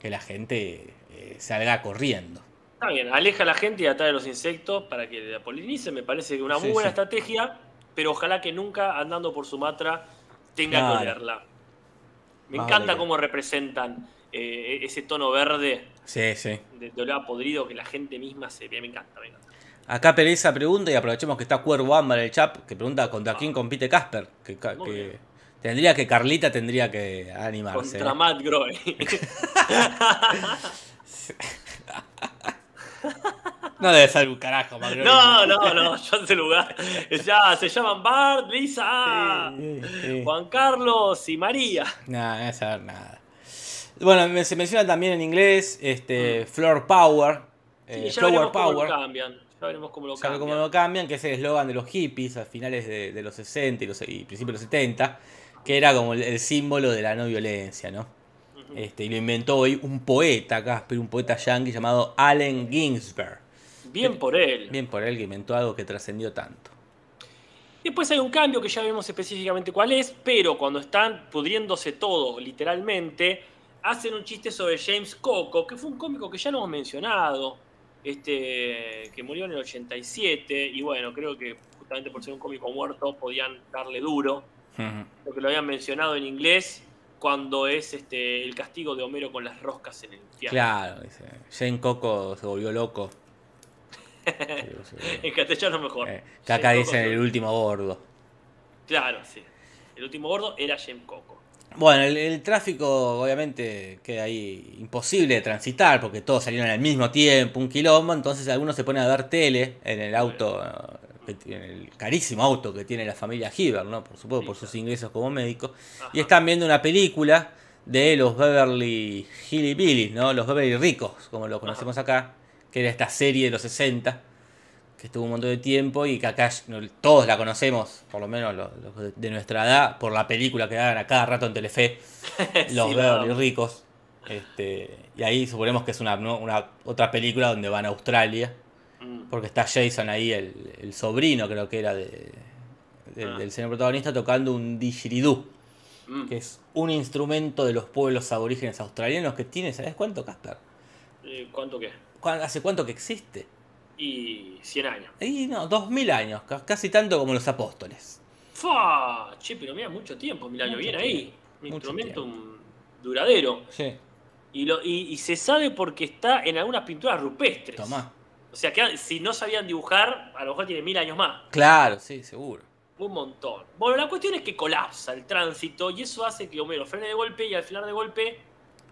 [SPEAKER 2] Que la gente eh, salga corriendo.
[SPEAKER 3] Está bien, aleja a la gente y atrae a los insectos para que la polinicen. Me parece que una muy
[SPEAKER 2] Sí,
[SPEAKER 3] buena
[SPEAKER 2] sí.
[SPEAKER 3] estrategia, pero ojalá que nunca andando por Sumatra tenga
[SPEAKER 2] Claro.
[SPEAKER 3] que olerla. Me encanta cómo representan eh, ese tono verde
[SPEAKER 2] Sí, sí.
[SPEAKER 3] de, de olor podrido que la gente misma se ve. Me encanta, me encanta.
[SPEAKER 2] Acá Pereza pregunta, y aprovechemos que está Cuervo Ámbar en el chat, que pregunta contra quién compite Casper. Que, que. Tendría que Carlita tendría que animarse.
[SPEAKER 3] Contra. Matt Groy.
[SPEAKER 2] No debe ser un carajo, Magroni.
[SPEAKER 3] no, no, no, yo en ese lugar. Ya, se llaman Bart, Lisa,
[SPEAKER 2] Sí, sí.
[SPEAKER 3] Juan Carlos y María.
[SPEAKER 2] Nada, no debe saber nada. Bueno, se menciona también en inglés este, Floor Power.
[SPEAKER 3] Sí,
[SPEAKER 2] eh,
[SPEAKER 3] ya
[SPEAKER 2] Flower
[SPEAKER 3] veremos cómo
[SPEAKER 2] Power.
[SPEAKER 3] lo cambian. Ya veremos cómo lo
[SPEAKER 2] Sabe
[SPEAKER 3] cambian.
[SPEAKER 2] cómo lo cambian, que es el eslogan de los hippies a finales de, de los 60 y, los, y principios de los 70, que era como el, el símbolo de la no violencia, ¿no? Este, y lo inventó hoy un poeta, Casper, un poeta yankee llamado Allen Ginsberg.
[SPEAKER 3] Bien por él.
[SPEAKER 2] Bien por él que inventó algo que trascendió tanto.
[SPEAKER 3] Después hay un cambio que ya vemos específicamente cuál es, pero cuando están pudriéndose todo, literalmente, hacen un chiste sobre James Coco, que fue un cómico que ya lo hemos mencionado, este, que murió en el 87, y bueno, creo que justamente por ser un cómico muerto podían darle duro,
[SPEAKER 2] Ujú.
[SPEAKER 3] porque lo habían mencionado en inglés, cuando es este el castigo de Homero con las roscas en el infierno.
[SPEAKER 2] Claro, dice. Jane Coco se volvió loco.
[SPEAKER 3] en castellano mejor.
[SPEAKER 2] Eh, que acá
[SPEAKER 3] Jane
[SPEAKER 2] dicen
[SPEAKER 3] Coco-
[SPEAKER 2] el último gordo.
[SPEAKER 3] Claro, sí. El último gordo era Jim Coco.
[SPEAKER 2] Bueno, el, el tráfico obviamente queda ahí imposible de transitar porque todos salieron al mismo tiempo, un quilombo, entonces algunos se ponen a ver tele en el auto, que- el carísimo auto que tiene la familia Hibbert, ¿no? Por supuesto, por sus ingresos como médico.
[SPEAKER 3] Ajá.
[SPEAKER 2] Y están viendo una película de los Beverly Hillbillies, ¿no? Los Beverly Ricos, como lo conocemos acá, que era esta serie de los 60, que estuvo un montón de tiempo y que acá todos la conocemos, por lo menos los, los de nuestra edad, por la película que daban a cada rato en Telefe, Los
[SPEAKER 3] Sí,
[SPEAKER 2] Beverly Ricos. Este, y ahí suponemos que es una, otra película donde van a Australia. Porque está Jason ahí, el, el sobrino creo que era de, del-
[SPEAKER 3] Ah.
[SPEAKER 2] del señor protagonista, tocando un didgeridoo
[SPEAKER 3] Mm.
[SPEAKER 2] que es un instrumento de los pueblos aborígenes australianos que tiene, ¿sabes cuánto, Casper?
[SPEAKER 3] Eh, ¿Cuánto qué?
[SPEAKER 2] ¿Cuán- ¿Hace cuánto que existe?
[SPEAKER 3] Y 100 años.
[SPEAKER 2] Y no, dos mil años, ca- casi tanto como los apóstoles.
[SPEAKER 3] ¡Fa! Che, pero mira, mucho tiempo, mil años. Bien
[SPEAKER 2] tiempo,
[SPEAKER 3] ahí. Un instrumento un duradero.
[SPEAKER 2] Sí,
[SPEAKER 3] Y, lo, y, y se sabe porque está en algunas pinturas rupestres.
[SPEAKER 2] tomá.
[SPEAKER 3] O sea que si no sabían dibujar, a lo mejor tiene mil años más.
[SPEAKER 2] Claro, sí, seguro.
[SPEAKER 3] Un montón. Bueno, la cuestión es que colapsa el tránsito y eso hace que Homero frene de golpe y al final de golpe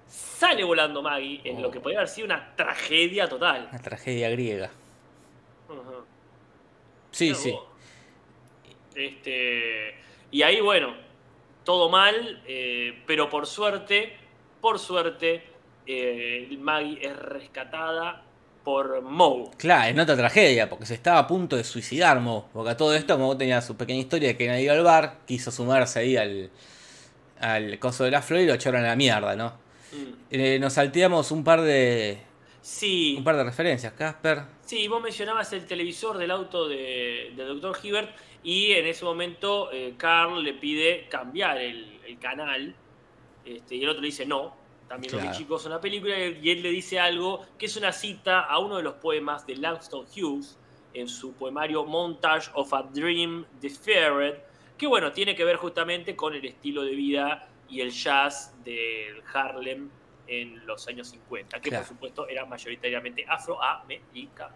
[SPEAKER 3] sale volando Maggie en lo que
[SPEAKER 2] Oh.
[SPEAKER 3] podría haber sido una tragedia total.
[SPEAKER 2] Una tragedia griega. Sí, sí.
[SPEAKER 3] vos. Este, y ahí, bueno, todo mal, eh, pero por suerte, por suerte, eh, Maggie es rescatada por Moe.
[SPEAKER 2] Claro, es otra tragedia, porque se estaba a punto de suicidar Mo. Porque a todo esto Mo tenía su pequeña historia de que nadie iba al bar, quiso sumarse ahí al, al coso de la flor y lo echaron a la mierda, ¿no?
[SPEAKER 3] Mm.
[SPEAKER 2] Eh, nos salteamos un par de
[SPEAKER 3] Sí,
[SPEAKER 2] un par de referencias, Casper.
[SPEAKER 3] sí, vos mencionabas el televisor del auto de, del Dr. Hibbert y en ese momento eh, Carl le pide cambiar el, el canal este, y el otro le dice no, también lo
[SPEAKER 2] Claro.
[SPEAKER 3] vi chicos en la película y él le dice algo que es una cita a uno de los poemas de Langston Hughes en su poemario Montage of a Dream Deferred, que bueno, tiene que ver justamente con el estilo de vida y el jazz del Harlem en los años 50, que
[SPEAKER 2] Claro.
[SPEAKER 3] por supuesto era mayoritariamente afroamericano.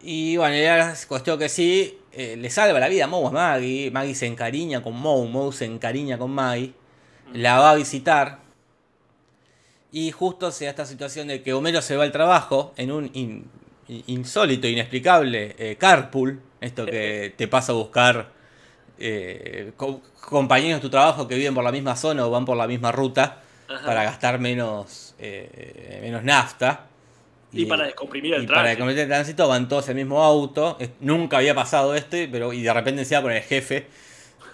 [SPEAKER 2] Y bueno, es cuestión que sí, eh, le salva la vida a Moe a Maggie. Maggie se encariña con Moe, Moe se encariña con Maggie. La va a visitar. Y justo se da esta situación de que Homero se va al trabajo en un in- in- insólito, inexplicable eh, carpool. Esto que te pasa a buscar eh, co- compañeros de tu trabajo que viven por la misma zona o van por la misma ruta
[SPEAKER 3] Ajá.
[SPEAKER 2] para gastar menos, eh, menos nafta.
[SPEAKER 3] Y, para descomprimir el
[SPEAKER 2] y para
[SPEAKER 3] tránsito.
[SPEAKER 2] cometer el tránsito van todos en el mismo auto. Es- Nunca había pasado este, pero y de repente se va con el jefe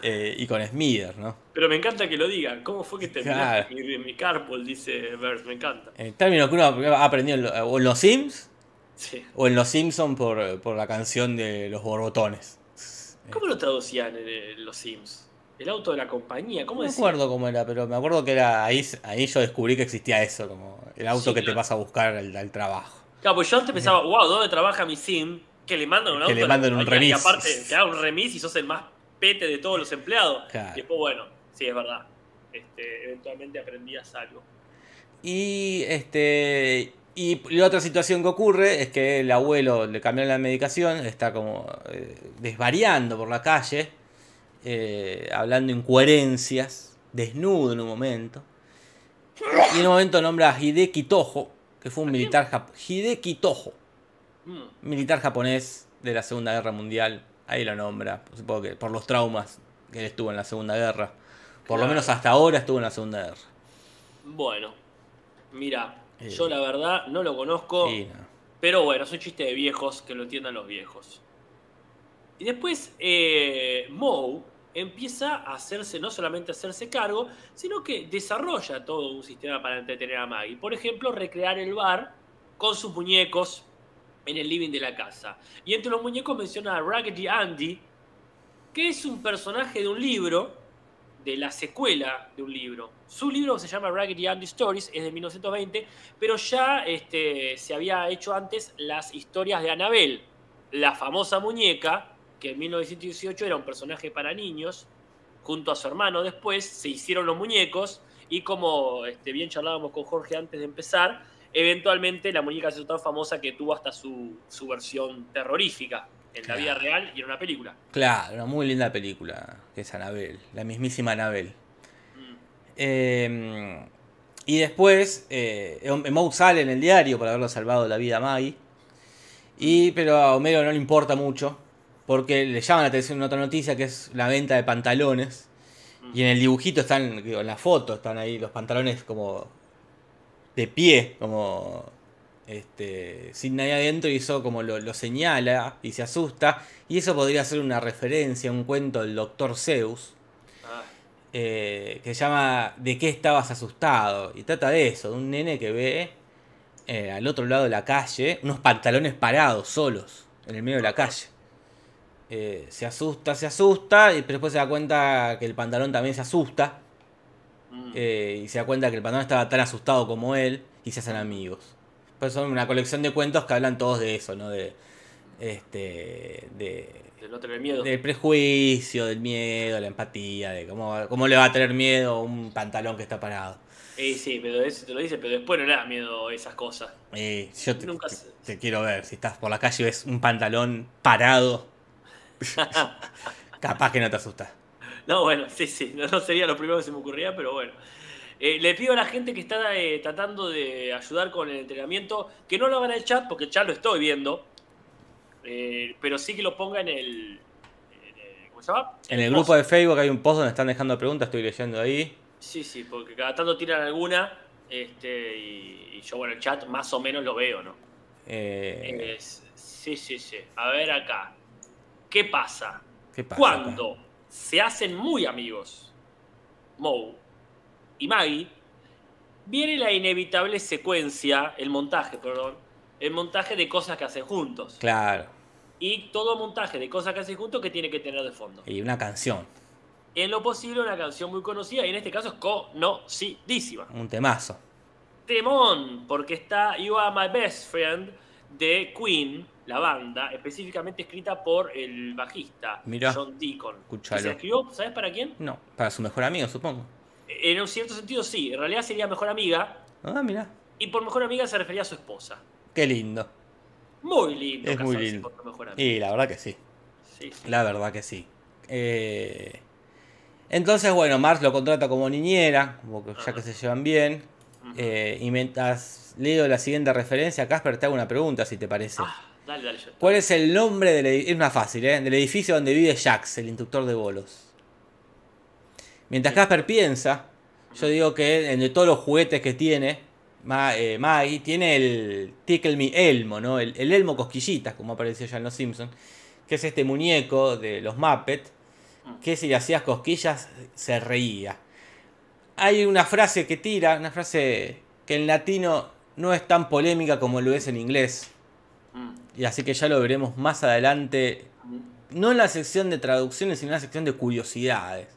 [SPEAKER 2] eh, y con Smither, ¿no?
[SPEAKER 3] Pero me encanta que lo digan. ¿Cómo fue que terminaste
[SPEAKER 2] Claro.
[SPEAKER 3] mi, mi carpool? Dice Bert, me encanta.
[SPEAKER 2] En términos que uno ha aprendido o en los Sims
[SPEAKER 3] Sí.
[SPEAKER 2] o en los Simpsons por, por la canción de los borbotones.
[SPEAKER 3] ¿Cómo lo traducían en eh, los Sims? El auto de la compañía,
[SPEAKER 2] No
[SPEAKER 3] ¿cómo
[SPEAKER 2] me acuerdo cómo era, pero me acuerdo que era ahí, ahí yo descubrí que existía eso, como el auto
[SPEAKER 3] Sí,
[SPEAKER 2] que te vas a buscar al, al trabajo.
[SPEAKER 3] Claro, pues yo antes pensaba, wow, ¿dónde trabaja mi Sim? Que le mandan un
[SPEAKER 2] Que
[SPEAKER 3] auto.
[SPEAKER 2] le
[SPEAKER 3] a la
[SPEAKER 2] mandan un
[SPEAKER 3] compañía, Y
[SPEAKER 2] remis.
[SPEAKER 3] aparte, te haga un remis y sos el más de todos los empleados.
[SPEAKER 2] Claro.
[SPEAKER 3] Y después, bueno, sí, es verdad. Este, eventualmente aprendías algo.
[SPEAKER 2] Y este y la otra situación que ocurre es que el abuelo le cambiaron la medicación, está como eh, desvariando por la calle, eh, hablando incoherencias, desnudo en un momento. Y en un momento nombra a Hideki Tojo, que fue un militar jap- Hideki Tojo,
[SPEAKER 3] Mm.
[SPEAKER 2] militar japonés de la Segunda Guerra Mundial. Ahí lo nombra, supongo que por los traumas que él estuvo en la Segunda Guerra. Por lo menos hasta ahora estuvo en la Segunda Guerra.
[SPEAKER 3] Bueno, mira,
[SPEAKER 2] Eh.
[SPEAKER 3] yo la verdad no lo conozco.
[SPEAKER 2] No.
[SPEAKER 3] Pero bueno, es un chiste de viejos, que lo entiendan los viejos. Y después eh, Moe empieza a hacerse, no solamente a hacerse cargo, sino que desarrolla todo un sistema para entretener a Maggie. Por ejemplo, recrear el bar con sus muñecos en el living de la casa. Y entre los muñecos menciona a Raggedy Andy, que es un personaje de un libro, de la secuela de un libro. Su libro se llama Raggedy Andy Stories, es de 1920, pero ya este, se había hecho antes las historias de Annabelle, la famosa muñeca, que en 1918 era un personaje para niños, junto a su hermano después se hicieron los muñecos Y como este, bien charlábamos con Jorge antes de empezar, eventualmente la muñeca se hizo tan famosa que tuvo hasta su, su versión terrorífica en la vida real y en una película.
[SPEAKER 2] Claro, una muy linda película, que es Anabel, la mismísima Anabel.
[SPEAKER 3] Mm.
[SPEAKER 2] Eh, y después, eh, Moe sale en el diario por haberlo salvado la vida a Maggie. Y, pero a Homero no le importa mucho, porque le llama la atención una otra noticia que es la venta de pantalones. Y en el dibujito están, digo, en la foto están ahí los pantalones como de pie, como este, sin nadie adentro y eso como lo, lo, señala y se asusta. Y eso podría ser una referencia a un cuento del Doctor Zeus.
[SPEAKER 3] Ah,
[SPEAKER 2] eh, que se llama ¿De qué estabas asustado? Y trata de eso, de un nene que ve eh, al otro lado de la calle unos pantalones parados, solos, en el medio de la calle. Eh, se asusta, se asusta, y después se da cuenta que el pantalón también se asusta.
[SPEAKER 3] Mm.
[SPEAKER 2] eh, y se da cuenta que el pantalón estaba tan asustado como él y se hacen amigos. Pues son una colección de cuentos que hablan todos de eso, ¿no? De, este, de,
[SPEAKER 3] de no tener miedo.
[SPEAKER 2] del prejuicio, del miedo, la empatía, de cómo, cómo le va a tener miedo un pantalón que está parado.
[SPEAKER 3] Eh, sí, pero eso te lo dice, pero después no le da miedo esas cosas.
[SPEAKER 2] Eh, yo te,
[SPEAKER 3] Nunca
[SPEAKER 2] te- te quiero ver, si estás por la calle y ves un pantalón parado, capaz que no te asustas.
[SPEAKER 3] No, bueno, sí, sí, no, no sería lo primero que se me ocurría, pero bueno. Eh, le pido a la gente que está eh, tratando de ayudar con el entrenamiento que no lo hagan en el chat, porque el chat lo estoy viendo, eh, pero sí que lo ponga en el... en el- ¿Cómo se llama?
[SPEAKER 2] En el grupo de Facebook hay un post donde están dejando preguntas, estoy leyendo ahí.
[SPEAKER 3] Sí, sí, porque cada tanto tiran alguna este, y, y yo, bueno, el chat más o menos lo veo, ¿no? Es- sí, sí, sí. A ver acá. ¿Qué pasa?
[SPEAKER 2] ¿Qué pasa?
[SPEAKER 3] Cuando se hacen muy amigos, Moe y Maggie, viene la inevitable secuencia, el montaje, perdón, el montaje de cosas que hacen juntos.
[SPEAKER 2] Claro,
[SPEAKER 3] Y todo montaje de cosas que hacen juntos que tiene que tener de fondo.
[SPEAKER 2] y una canción,
[SPEAKER 3] En lo posible una canción muy conocida y en este caso es conocidísima.
[SPEAKER 2] un temazo.
[SPEAKER 3] Temón, porque está You Are My Best Friend de Queen, la banda, específicamente escrita por el bajista
[SPEAKER 2] Mirá,
[SPEAKER 3] John Deacon.
[SPEAKER 2] escuchalo.
[SPEAKER 3] ¿Y ¿Se escribió, ¿sabes para quién?
[SPEAKER 2] No, para su mejor amigo, supongo.
[SPEAKER 3] En un cierto sentido sí, en realidad sería mejor amiga,
[SPEAKER 2] Ah, mira,
[SPEAKER 3] y por mejor amiga se refería a su esposa.
[SPEAKER 2] qué lindo.
[SPEAKER 3] Muy lindo.
[SPEAKER 2] Es muy lindo.
[SPEAKER 3] mejor amiga.
[SPEAKER 2] Y la verdad que sí.
[SPEAKER 3] Sí, sí.
[SPEAKER 2] La verdad que sí. Eh, entonces, bueno, Marx lo contrata como niñera, como que ya que se llevan bien. Eh, y mientras leo la siguiente referencia, Casper, te hago una pregunta, si te parece.
[SPEAKER 3] Ah, dale, dale. yo-
[SPEAKER 2] ¿Cuál es el nombre del edificio? Es una fácil, ¿eh? Del edificio donde vive Jax, el instructor de bolos. Mientras Casper piensa, yo digo que entre todos los juguetes que tiene, Ma- eh, Maggie tiene el Tickle Me Elmo, ¿no? El, el Elmo Cosquillitas, como apareció ya en Los Simpsons, que es este muñeco de los Muppets, que si le hacías cosquillas se reía. Hay una frase que tira, una frase que en latino no es tan polémica como lo es en inglés,
[SPEAKER 3] Mm.
[SPEAKER 2] Y así que ya lo veremos más adelante, no en la sección de traducciones, sino en la sección de curiosidades.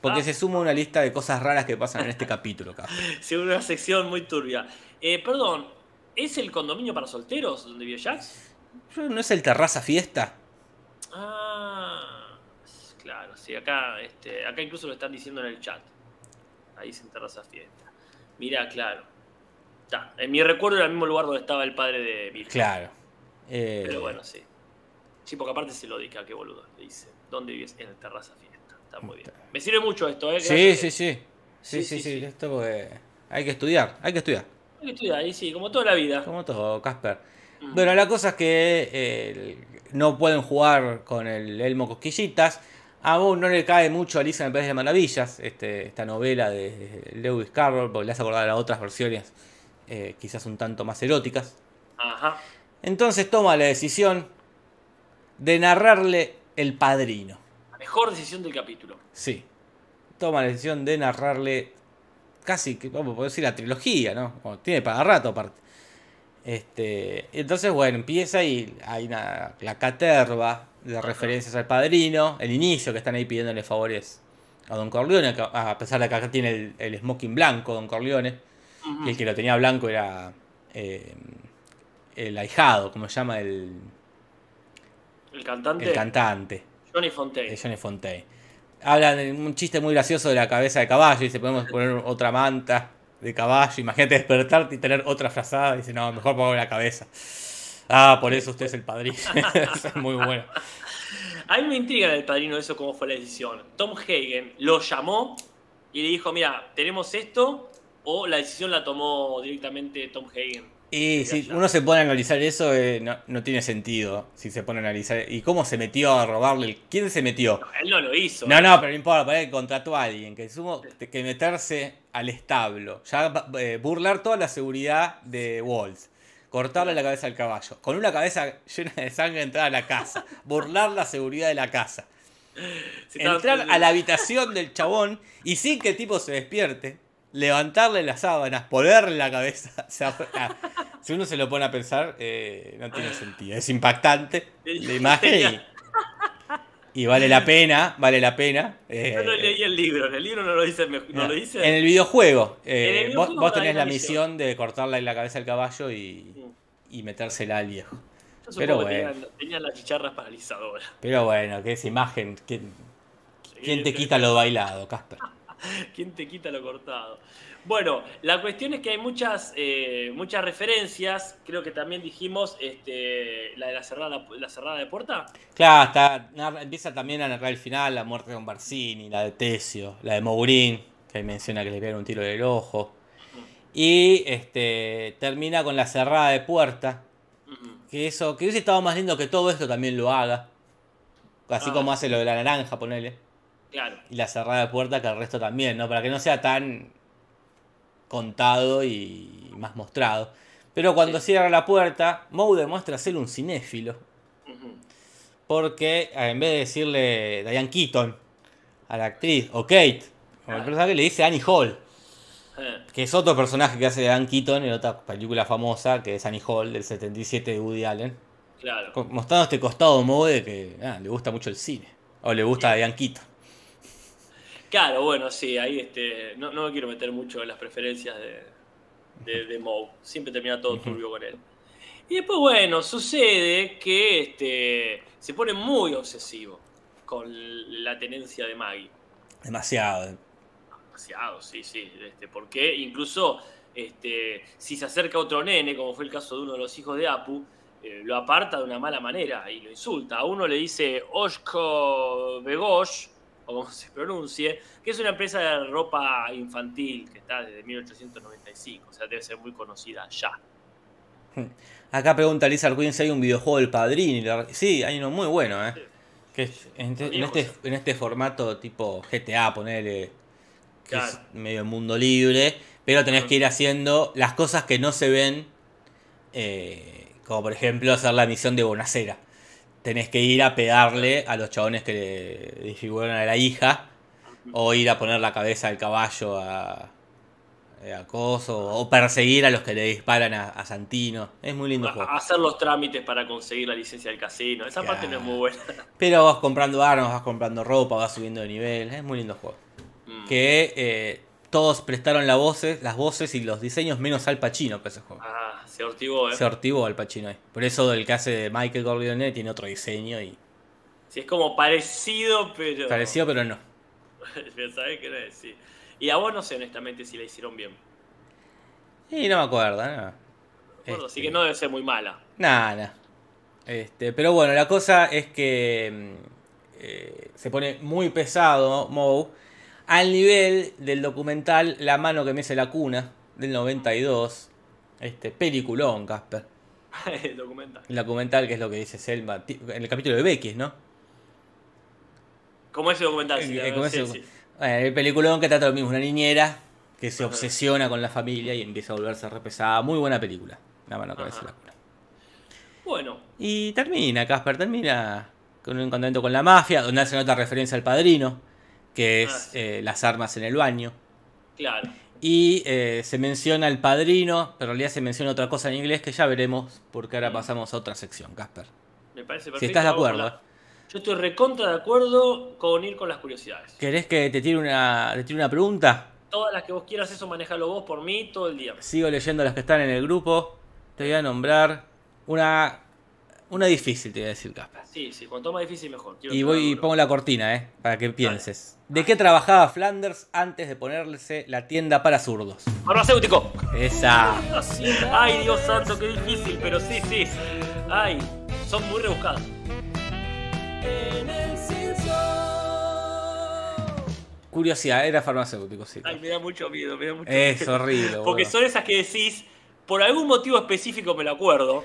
[SPEAKER 2] Porque
[SPEAKER 3] Ah.
[SPEAKER 2] se suma una lista de cosas raras que pasan en este capítulo.
[SPEAKER 3] Sí, una sección muy turbia. Eh, perdón, ¿es el condominio para solteros donde vive Jax?
[SPEAKER 2] ¿No es el terraza fiesta?
[SPEAKER 3] Ah, claro, sí, acá, este, acá incluso lo están diciendo en el chat. Ahí se terraza fiesta. Mirá, claro. Está, en mi recuerdo era el mismo lugar donde estaba el padre de Virgen.
[SPEAKER 2] Claro. Eh,
[SPEAKER 3] Pero bueno, sí. Sí, porque aparte se lo dice, qué boludo. Le dice, ¿dónde vives? En el terraza fiesta. Está muy bien. Me sirve mucho esto, ¿eh?
[SPEAKER 2] Sí, sí, sí. Sí,
[SPEAKER 3] Sí,
[SPEAKER 2] sí. Esto porque hay que estudiar, hay que estudiar.
[SPEAKER 3] Hay que estudiar ahí, sí, como toda la vida.
[SPEAKER 2] Como todo, Casper.
[SPEAKER 3] Mm.
[SPEAKER 2] Bueno, la cosa es que eh, no pueden jugar con el Elmo Cosquillitas. A vos no le cae mucho Alicia en el País de Maravillas, este, esta novela de Lewis Carroll, porque le has acordado a otras versiones, eh, quizás un tanto más eróticas.
[SPEAKER 3] Ajá.
[SPEAKER 2] Entonces toma la decisión de narrarle El Padrino.
[SPEAKER 3] La mejor decisión del capítulo.
[SPEAKER 2] Sí. Toma la decisión de narrarle casi, que vamos a decir, la trilogía, ¿no? Tiene para rato aparte. Este, entonces, bueno, empieza y hay una, la caterva de referencias al padrino, el inicio que están ahí pidiéndole favores a Don Corleone, a pesar de que acá tiene el, el smoking blanco Don Corleone, y el que lo tenía blanco era eh, el ahijado, como se llama el,
[SPEAKER 3] El cantante
[SPEAKER 2] el cantante.
[SPEAKER 3] Johnny Fontaine.
[SPEAKER 2] Johnny Fontaine. hablan de un chiste muy gracioso de la cabeza de caballo. Dice, podemos poner otra manta de caballo. Imagínate despertarte y tener otra frazada. Dice, no, mejor pongo la cabeza. Ah, por eso usted es el padrino. es muy bueno.
[SPEAKER 3] A mí me intriga en el padrino eso, cómo fue la decisión. Tom Hagen lo llamó y le dijo, mira, tenemos esto, o la decisión la tomó directamente Tom Hagen.
[SPEAKER 2] Y si uno se pone a analizar eso, eh, no, no, tiene sentido. Si se pone a analizar. ¿Y cómo se metió a robarle? ¿Quién se metió?
[SPEAKER 3] No, él no lo hizo.
[SPEAKER 2] No, no, pero no importa. Para que contrató a alguien. Que sumo que meterse al establo. Ya eh, burlar toda la seguridad de Walls. Cortarle la cabeza al caballo. Con una cabeza llena de sangre entrar a la casa. burlar la seguridad de la casa. Entrar a la habitación del chabón y sin que el tipo se despierte levantarle las sábanas, ponerle la cabeza. Ah, si uno se lo pone a pensar, eh, no tiene sentido. Es impactante la imagen y, vale la pena, vale la pena.
[SPEAKER 3] Eh, Yo no leí el libro, en el libro no lo dice. No lo dice.
[SPEAKER 2] En el videojuego, eh, vos, tenés la misión de cortarle la cabeza al caballo y, y metérsela al viejo.
[SPEAKER 3] pero bueno. Tenían, las chicharras paralizadoras.
[SPEAKER 2] Pero bueno, que esa imagen. ¿Quién, ¿quién te quita lo bailado, Casper?
[SPEAKER 3] ¿Quién te quita lo cortado? Bueno, la cuestión es que hay muchas, eh, muchas referencias. Creo que también dijimos este, la de la cerrada, la cerrada de puerta.
[SPEAKER 2] Claro, está, empieza también a narrar el final, la muerte de Don Barcini, la de Tesio, la de Mourín, que menciona que le pegaron un tiro del ojo. Y este, termina con la cerrada de puerta. Que eso, que hubiese estado más lindo que todo esto también lo haga. Así ah. como hace lo de la naranja, ponele. Y la cerrada de puerta que el resto también, ¿no? Para que no sea tan contado y más mostrado. Pero cuando cierra la puerta, Moe demuestra ser un cinéfilo. Porque eh, en vez de decirle Diane Keaton a la actriz, o Kate, el personaje le dice Annie Hall. Eh. Que es otro personaje que hace Diane Keaton en otra película famosa, que es Annie Hall, del 77 de Woody Allen.
[SPEAKER 3] Claro.
[SPEAKER 2] Mostrando este costado Moe de que ah, le gusta mucho el cine. O le gusta a Diane Keaton.
[SPEAKER 3] Claro, bueno, sí, ahí este, no, no me quiero meter mucho en las preferencias de, de, Moe. Siempre termina todo turbio con él. Y después, bueno, sucede que este, se pone muy obsesivo con la tenencia de Maggie.
[SPEAKER 2] Demasiado.
[SPEAKER 3] Demasiado, sí, sí. Este, porque incluso este, si se acerca a otro nene, como fue el caso de uno de los hijos de Apu, eh, lo aparta de una mala manera y lo insulta. A uno le dice Oshko Begosh, o como se pronuncie, que es una empresa de ropa infantil que está desde 1895, o sea, debe ser muy conocida ya.
[SPEAKER 2] Acá pregunta Lizard Queen si hay un videojuego del Padrino. Sí, hay uno muy bueno, ¿eh? Que en, este, en este formato tipo GTA, ponerle. Que es medio mundo libre. Pero tenés que ir haciendo las cosas que no se ven. Eh, como por ejemplo hacer la misión de Bonacera tenés que ir a pegarle a los chabones que le disfiguran a la hija. O ir a poner la cabeza del caballo a, eh, a Coso. O perseguir a los que le disparan a, Santino. Es muy lindo juego.
[SPEAKER 3] Hacer los trámites para conseguir la licencia del casino. Esa parte no es muy buena.
[SPEAKER 2] Pero vas comprando armas, vas comprando ropa, vas subiendo de nivel. Es muy lindo juego. Mm. Que eh, todos prestaron la voces, las voces y los diseños menos Al Pacino para ese juego.
[SPEAKER 3] Ah, se ortivó, ¿eh?
[SPEAKER 2] Se ortivó Al Pacino ahí. Por eso el que hace de Michael Corleone tiene otro diseño y...
[SPEAKER 3] Sí, es como parecido, pero...
[SPEAKER 2] Parecido, pero no.
[SPEAKER 3] ¿Sabes qué es? Sí. Y a vos no sé honestamente si la hicieron bien.
[SPEAKER 2] Y no me acuerdo, ¿no?
[SPEAKER 3] Así que este, no debe ser muy mala.
[SPEAKER 2] Nada, Este, pero bueno, la cosa es que mm, eh, se pone muy pesado Moe al nivel del documental La mano que me hace la cuna del 92 este, peliculón, Casper.
[SPEAKER 3] el documental.
[SPEAKER 2] El documental, que es lo que dice Selma. En el capítulo de Becky, ¿no?
[SPEAKER 3] Como ese documental,
[SPEAKER 2] sí, el peliculón que trata lo mismo, una niñera que se obsesiona con la familia y empieza a volverse repesada. Muy buena película. La mano que la cuna.
[SPEAKER 3] Bueno.
[SPEAKER 2] Y termina, Casper, termina con un encontramiento con la mafia, donde hace otra referencia al padrino, que es ah, eh, las armas en el baño.
[SPEAKER 3] Claro.
[SPEAKER 2] Y eh, se menciona el padrino, pero en realidad se menciona otra cosa en inglés que ya veremos, porque ahora mm. pasamos a otra sección, Casper.
[SPEAKER 3] Me parece
[SPEAKER 2] perfecto. Si estás de acuerdo.
[SPEAKER 3] Yo estoy recontra de acuerdo con ir con las curiosidades.
[SPEAKER 2] ¿Querés que te tire una, te tire una pregunta?
[SPEAKER 3] Todas las que vos quieras, eso manejalo vos por mí todo el día.
[SPEAKER 2] Sigo leyendo las que están en el grupo. Te voy a nombrar una Una difícil, te voy a decir, Casper.
[SPEAKER 3] Sí, sí, cuanto más difícil mejor. Quiero
[SPEAKER 2] Y voy y pongo la cortina, ¿eh? Para que pienses. ¿De qué trabajaba Flanders antes de ponerse la tienda para zurdos?
[SPEAKER 3] Farmacéutico.
[SPEAKER 2] Esa.
[SPEAKER 3] Ay, Dios santo, qué difícil, pero sí, sí. Ay, son muy rebuscadas.
[SPEAKER 2] Curiosidad, era farmacéutico, sí.
[SPEAKER 3] Ay, me da mucho miedo, me da mucho
[SPEAKER 2] Es
[SPEAKER 3] miedo.
[SPEAKER 2] horrible,
[SPEAKER 3] Porque son esas que decís, por algún motivo específico me lo acuerdo,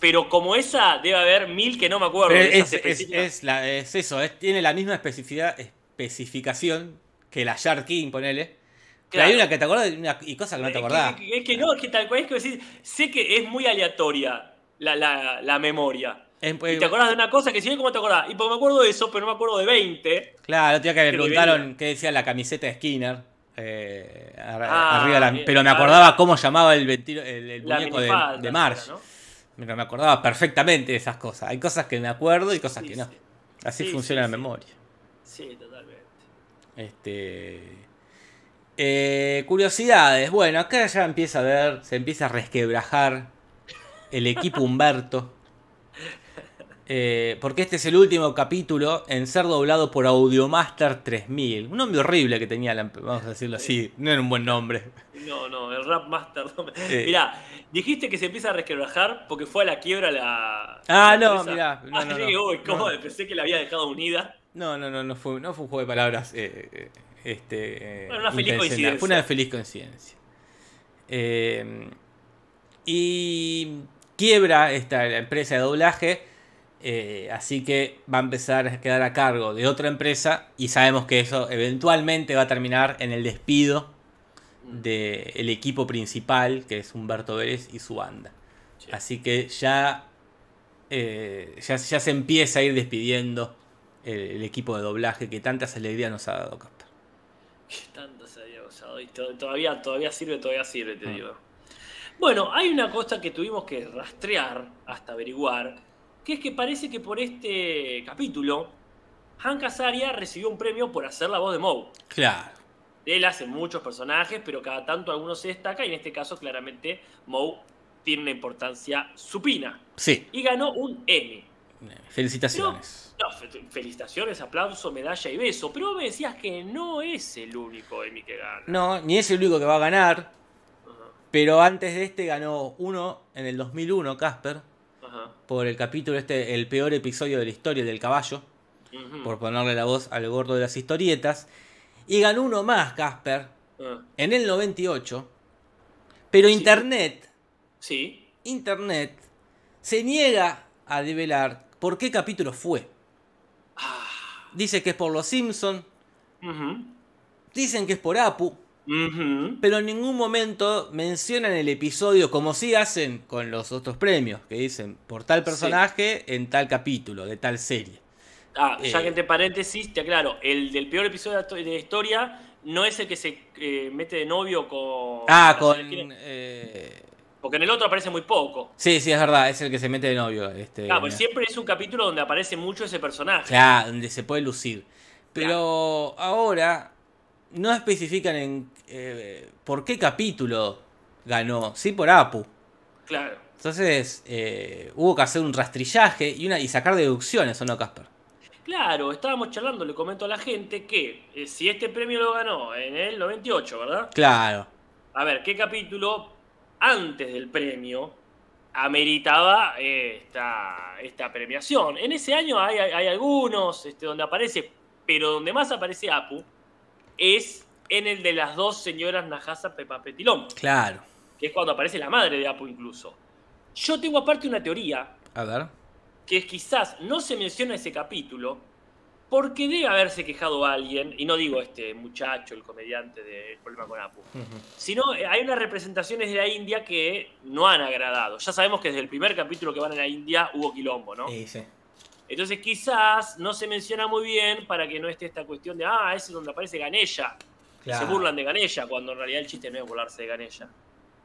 [SPEAKER 3] pero como esa debe haber mil que no me acuerdo.
[SPEAKER 2] Pero
[SPEAKER 3] de esas
[SPEAKER 2] es, es, es la- es eso, es- tiene la misma especificidad, especificación que la Shark King, ponele. Pero
[SPEAKER 3] Claro.
[SPEAKER 2] hay una que te acordás y, una- y cosas que no te
[SPEAKER 3] que-
[SPEAKER 2] acordás.
[SPEAKER 3] Es que, es que no, es que tal cual es que decís, sé que es muy aleatoria la, la, la memoria. Y te acordás de una cosa que si bien cómo te acordás. Y pues me acuerdo de eso, pero no me acuerdo de 20.
[SPEAKER 2] Claro, día que me preguntaron qué decía la camiseta de Skinner. eh,
[SPEAKER 3] Ah,
[SPEAKER 2] arriba de la- pero me acordaba cómo llamaba el, ventilo- el, muñeco de, de Marge.
[SPEAKER 3] ¿no?
[SPEAKER 2] Pero me acordaba perfectamente de esas cosas. Hay cosas que me acuerdo y cosas
[SPEAKER 3] Sí,
[SPEAKER 2] que no.
[SPEAKER 3] sí.
[SPEAKER 2] Así
[SPEAKER 3] Sí,
[SPEAKER 2] funciona la memoria.
[SPEAKER 3] Sí, totalmente.
[SPEAKER 2] Este. eh, curiosidades. Bueno, acá ya empieza a ver, se empieza a resquebrajar el equipo Humberto. Eh, porque este es el último capítulo en ser doblado por Audiomaster 3000. Un nombre horrible que tenía, la- vamos a decirlo así. No era un buen nombre.
[SPEAKER 3] No, no, el Rap Master. No me...
[SPEAKER 2] Eh.
[SPEAKER 3] Mirá, dijiste que se empieza a resquebrajar porque fue a la quiebra la.
[SPEAKER 2] Ah,
[SPEAKER 3] la
[SPEAKER 2] no,
[SPEAKER 3] empresa.
[SPEAKER 2] mirá, no,
[SPEAKER 3] Ah,
[SPEAKER 2] no, no.
[SPEAKER 3] uy, ¿cómo? Pensé que la había dejado unida.
[SPEAKER 2] No, no, no, no fue, no fue un juego de palabras. eh, eh, este,
[SPEAKER 3] Bueno, una feliz coincidencia.
[SPEAKER 2] Fue una feliz coincidencia. Y quiebra esta la empresa de doblaje. Eh, así que va a empezar a quedar a cargo de otra empresa. Y sabemos que eso eventualmente va a terminar en el despido del equipo principal, que es Humberto Vélez y su banda.
[SPEAKER 3] Sí.
[SPEAKER 2] Así que ya, eh, ya, ya se empieza a ir despidiendo el, el equipo de doblaje que tantas alegrías nos ha dado Casper.
[SPEAKER 3] Que tanto se había usado y to- todavía, todavía sirve, todavía sirve, te
[SPEAKER 2] Ah.
[SPEAKER 3] digo. Bueno, hay una cosa que tuvimos que rastrear hasta averiguar, que es que parece que por este capítulo, Hank Azaria recibió un premio por hacer la voz de Moe.
[SPEAKER 2] Claro.
[SPEAKER 3] Él hace muchos personajes, pero cada tanto algunos se destaca y en este caso claramente Moe tiene una importancia supina.
[SPEAKER 2] Sí.
[SPEAKER 3] Y ganó un Emmy.
[SPEAKER 2] Felicitaciones.
[SPEAKER 3] No, fe- felicitaciones, aplauso, medalla y beso. Pero vos me decías que no es el único Emmy que gana.
[SPEAKER 2] No, ni es el único que va a ganar. Pero antes de este ganó uno en el 2001, Casper,
[SPEAKER 3] ajá.
[SPEAKER 2] por el capítulo este, el peor episodio de la historia del caballo, por ponerle la voz al gordo de las historietas. Y ganó uno más, Casper,
[SPEAKER 3] Ah,
[SPEAKER 2] en el 98. Pero
[SPEAKER 3] Sí.
[SPEAKER 2] Internet,
[SPEAKER 3] Sí.
[SPEAKER 2] Internet, se niega a develar por qué capítulo fue.
[SPEAKER 3] Ah,
[SPEAKER 2] Dice que es por los Simpson, dicen que es por Apu, pero en ningún momento mencionan el episodio como si hacen con los otros premios, que dicen por tal personaje en tal capítulo, de tal serie.
[SPEAKER 3] Ah, ya
[SPEAKER 2] Eh.
[SPEAKER 3] que entre paréntesis, te aclaro, el del peor episodio de la historia no es el que se eh, mete de novio con...
[SPEAKER 2] Ah,
[SPEAKER 3] con
[SPEAKER 2] con... eh,
[SPEAKER 3] Porque en el otro aparece muy poco.
[SPEAKER 2] Sí, sí, es verdad, es el que se mete de novio. Este,
[SPEAKER 3] Claro, pues siempre es un capítulo donde aparece mucho ese personaje.
[SPEAKER 2] Claro, donde se puede lucir. Pero ahora no especifican en eh, por qué capítulo ganó. Sí, por Apu.
[SPEAKER 3] Claro.
[SPEAKER 2] Entonces eh, hubo que hacer un rastrillaje y, una, y sacar deducciones, ¿o no, Casper?
[SPEAKER 3] Claro, estábamos charlando, le comento a la gente que eh, si este premio lo ganó en el 98, ¿verdad?
[SPEAKER 2] Claro.
[SPEAKER 3] A ver, ¿qué capítulo antes del premio ameritaba esta, esta premiación? En ese año hay, hay algunos este, donde aparece, pero donde más aparece Apu es en el de las dos señoras Najasa Pepa Petilón,
[SPEAKER 2] Claro.
[SPEAKER 3] que es cuando aparece la madre de Apu incluso. Yo tengo aparte una teoría
[SPEAKER 2] A ver.
[SPEAKER 3] que quizás no se menciona ese capítulo porque debe haberse quejado alguien, y no digo este muchacho, el comediante del problema con Apu, sino eh, hay unas representaciones de la India que no han agradado. Ya sabemos que desde el primer capítulo que van a la India hubo quilombo, ¿no?
[SPEAKER 2] Sí, sí.
[SPEAKER 3] Entonces quizás no se menciona muy bien para que no esté esta cuestión de, ah, ese es donde aparece Ganella. Se burlan de Ganella, cuando en realidad el chiste no es burlarse de Ganella,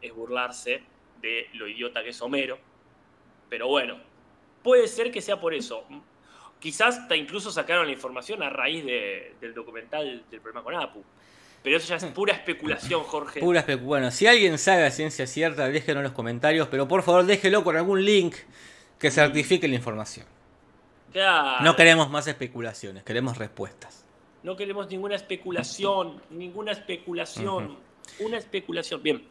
[SPEAKER 3] es burlarse de lo idiota que es Homero. Pero bueno, puede ser que sea por eso. Quizás hasta incluso sacaron la información a raíz de- del documental del problema con Apu. Pero eso ya es pura especulación, Jorge.
[SPEAKER 2] Pura Bueno, si alguien sabe a ciencia cierta, déjenlo en los comentarios, pero por favor déjelo con algún link que certifique la información.
[SPEAKER 3] Claro.
[SPEAKER 2] No queremos más especulaciones, queremos respuestas.
[SPEAKER 3] No queremos ninguna especulación, ninguna especulación. Una especulación. Bien.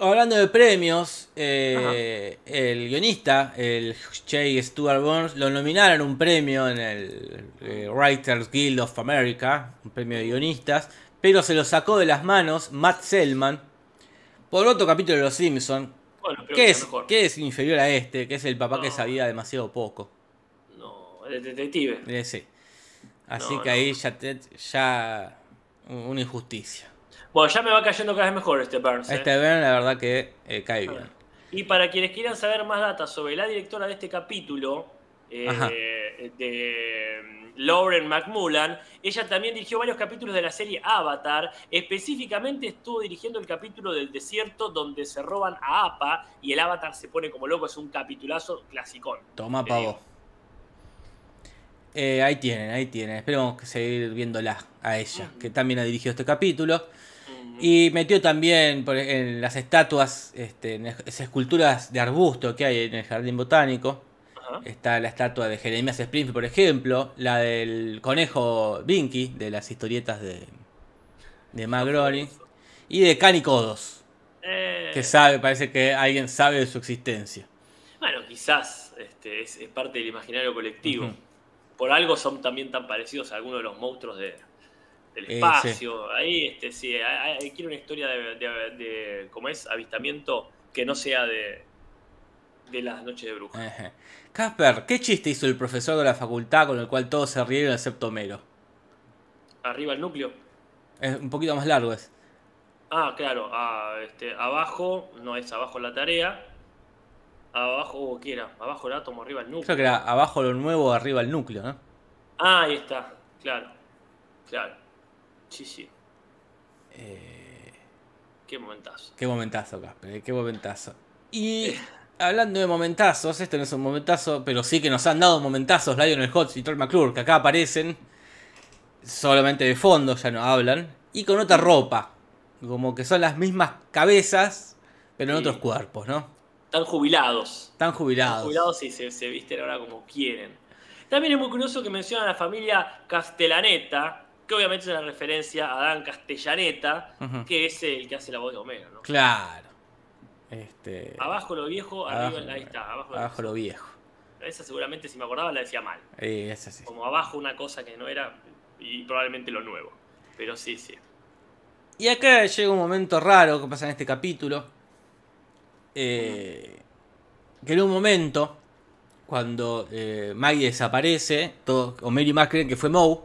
[SPEAKER 2] Hablando de premios, eh, el guionista, el J. Stuart Burns, lo nominaron un premio en el eh, Writers Guild of America, un premio de guionistas, pero se lo sacó de las manos Matt Selman por otro capítulo de Los Simpsons,
[SPEAKER 3] Bueno,
[SPEAKER 2] que es, que es inferior a este, que es el papá que sabía demasiado poco.
[SPEAKER 3] El detective.
[SPEAKER 2] Eh, sí. Así
[SPEAKER 3] No,
[SPEAKER 2] que
[SPEAKER 3] no.
[SPEAKER 2] ahí ya, te- ya una injusticia.
[SPEAKER 3] Bueno, ya me va cayendo cada vez mejor este Burns. ¿eh?
[SPEAKER 2] Este Ben, la verdad que eh, cae bien.
[SPEAKER 3] Y para quienes quieran saber más datos sobre la directora de este capítulo, eh, de mm, Lauren McMullan, ella también dirigió varios capítulos de la serie Avatar. Específicamente estuvo dirigiendo el capítulo del desierto donde se roban a Apa y el Avatar se pone como loco. Es un capitulazo clasicón.
[SPEAKER 2] Toma
[SPEAKER 3] Te
[SPEAKER 2] pa'
[SPEAKER 3] digo.
[SPEAKER 2] vos. Eh, ahí tienen, ahí tienen. Esperemos que seguir viéndola a ella, que también ha dirigido este capítulo. Y metió también por- en las estatuas, este, en esas esculturas de arbusto que hay en el jardín botánico.
[SPEAKER 3] ajá.
[SPEAKER 2] Está la estatua de Jeremías Springfield, por ejemplo. La del conejo Binky, de las historietas de, de Matt Groening. Y de Cani Codos,
[SPEAKER 3] Eh,
[SPEAKER 2] que sabe, parece que alguien sabe de su existencia.
[SPEAKER 3] Bueno, quizás este, es, es parte del imaginario colectivo. Por algo son también tan parecidos a algunos de los monstruos de, del
[SPEAKER 2] Eh,
[SPEAKER 3] espacio. Ahí, este, sí, hay- quiero una historia de, de, de- ¿cómo es? Avistamiento que no sea de, de las noches de brujas.
[SPEAKER 2] Casper, ¿qué chiste hizo el profesor de la facultad con el cual todos se rieron excepto Mero?
[SPEAKER 3] Arriba el núcleo.
[SPEAKER 2] Es un poquito más largo es.
[SPEAKER 3] Ah, claro. ah, este, abajo, no es abajo la tarea. Abajo, oh, ¿qué era? Abajo el átomo, arriba el núcleo.
[SPEAKER 2] Creo que era abajo lo nuevo, arriba el núcleo, ¿no?
[SPEAKER 3] Ah, ahí está. Claro. Claro. Sí, sí.
[SPEAKER 2] Eh,
[SPEAKER 3] Qué momentazo.
[SPEAKER 2] qué momentazo, Casper, eh, qué momentazo. Y hablando de momentazos, este no es un momentazo, pero sí que nos han dado momentazos Lionel Hutz y Troy McClure, que acá aparecen solamente de fondo, ya no hablan, y con otra ropa, como que son las mismas cabezas, pero en
[SPEAKER 3] Sí.
[SPEAKER 2] otros cuerpos, ¿no?
[SPEAKER 3] Están jubilados.
[SPEAKER 2] Están
[SPEAKER 3] Están
[SPEAKER 2] jubilados.
[SPEAKER 3] jubilados y se, se visten ahora como quieren. También es muy curioso que mencionan a la familia Castellaneta, que obviamente es una referencia a Dan Castellaneta, que es el que hace la voz de Homero. ¿no?
[SPEAKER 2] Claro. Este,
[SPEAKER 3] Abajo lo viejo,
[SPEAKER 2] Abajo-
[SPEAKER 3] arriba, ahí está. Abajo, lo
[SPEAKER 2] abajo lo viejo.
[SPEAKER 3] Esa seguramente, si me acordaba, la decía mal.
[SPEAKER 2] Eh, es así.
[SPEAKER 3] Como abajo una cosa que no era y probablemente lo nuevo. Pero sí, sí.
[SPEAKER 2] Y acá llega un momento raro que pasa en este capítulo. Eh, que en un momento, cuando eh, Maggie desaparece, Homero y Max creen que fue Moe,